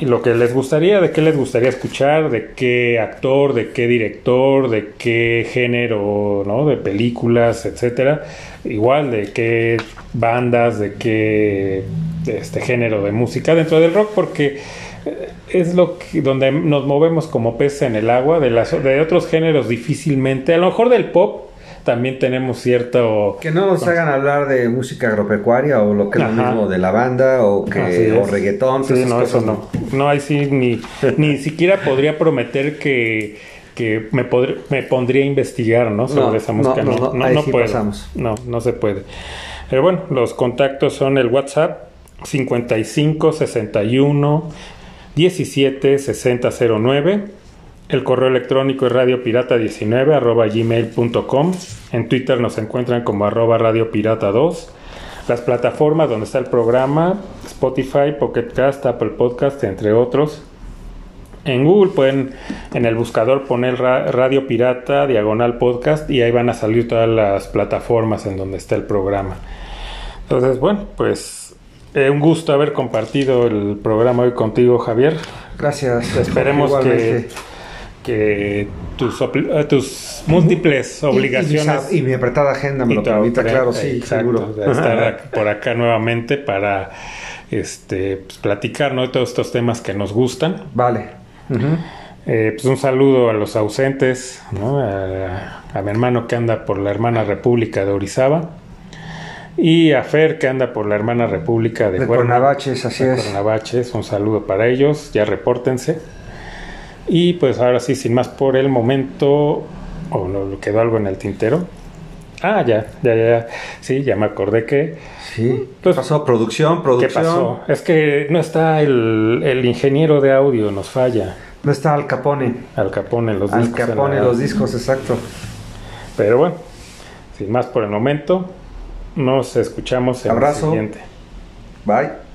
Lo que les gustaría, de qué les gustaría escuchar, de qué actor, de qué director, de qué género, ¿no? De películas, etcétera. Igual de qué bandas, de qué este género de música dentro del rock, porque eh, es lo que, donde nos movemos como peces en el agua, de las de otros géneros difícilmente, a lo mejor del pop también tenemos cierto Que no nos hagan hablar de música agropecuaria o lo que es lo mismo de la banda o, que, Así o reggaetón. Sí, no, eso cosas, no. No, ahí sí ni, ni siquiera podría prometer que, que me, podr- me pondría a investigar, ¿no? Sobre No, esa música. no, No, no, no, ahí no sí puedo. pasamos. No, no se puede. Pero bueno, los contactos son el WhatsApp 55 61 17 6009. El correo electrónico es radiopirata19 arroba gmail.com. En Twitter nos encuentran como arroba radiopirata2. Las plataformas donde está el programa, Spotify, Pocket Cast, Apple Podcast, entre otros. En Google pueden en el buscador poner ra- Radio Pirata, Diagonal Podcast y ahí van a salir todas las plataformas en donde está el programa. Entonces, bueno, pues eh, un gusto haber compartido el programa hoy contigo, Javier. Gracias. Esperemos Igualmente. que tus, opli- eh, tus múltiples Y- y mi obligaciones Y, mi apretada agenda me lo pre- claro, sí, exacto, seguro. estar por acá nuevamente para este pues, platicar ¿no? de todos estos temas que nos gustan. Vale. Eh, pues un saludo a los ausentes, ¿no? a, a mi hermano que anda por la hermana República de Orizaba y a Fer que anda por la hermana República de, De Cuerna- Cuernavaches, así de es. Cuernavaches. Un saludo para ellos, ya repórtense. Y pues ahora sí, sin más por el momento, o no le quedó algo en el tintero. Ah, ya, ya, ya, sí, ya me acordé que Sí. ¿Qué Pues, pasó? Producción, ¿Qué producción. pasó? Es que no está el, el ingeniero de audio, nos falla. No está Al Capone. Al Capone los Al discos. en Capone los discos, exacto. Pero bueno, sin más por el momento, nos escuchamos en Abrazo. el siguiente. Bye.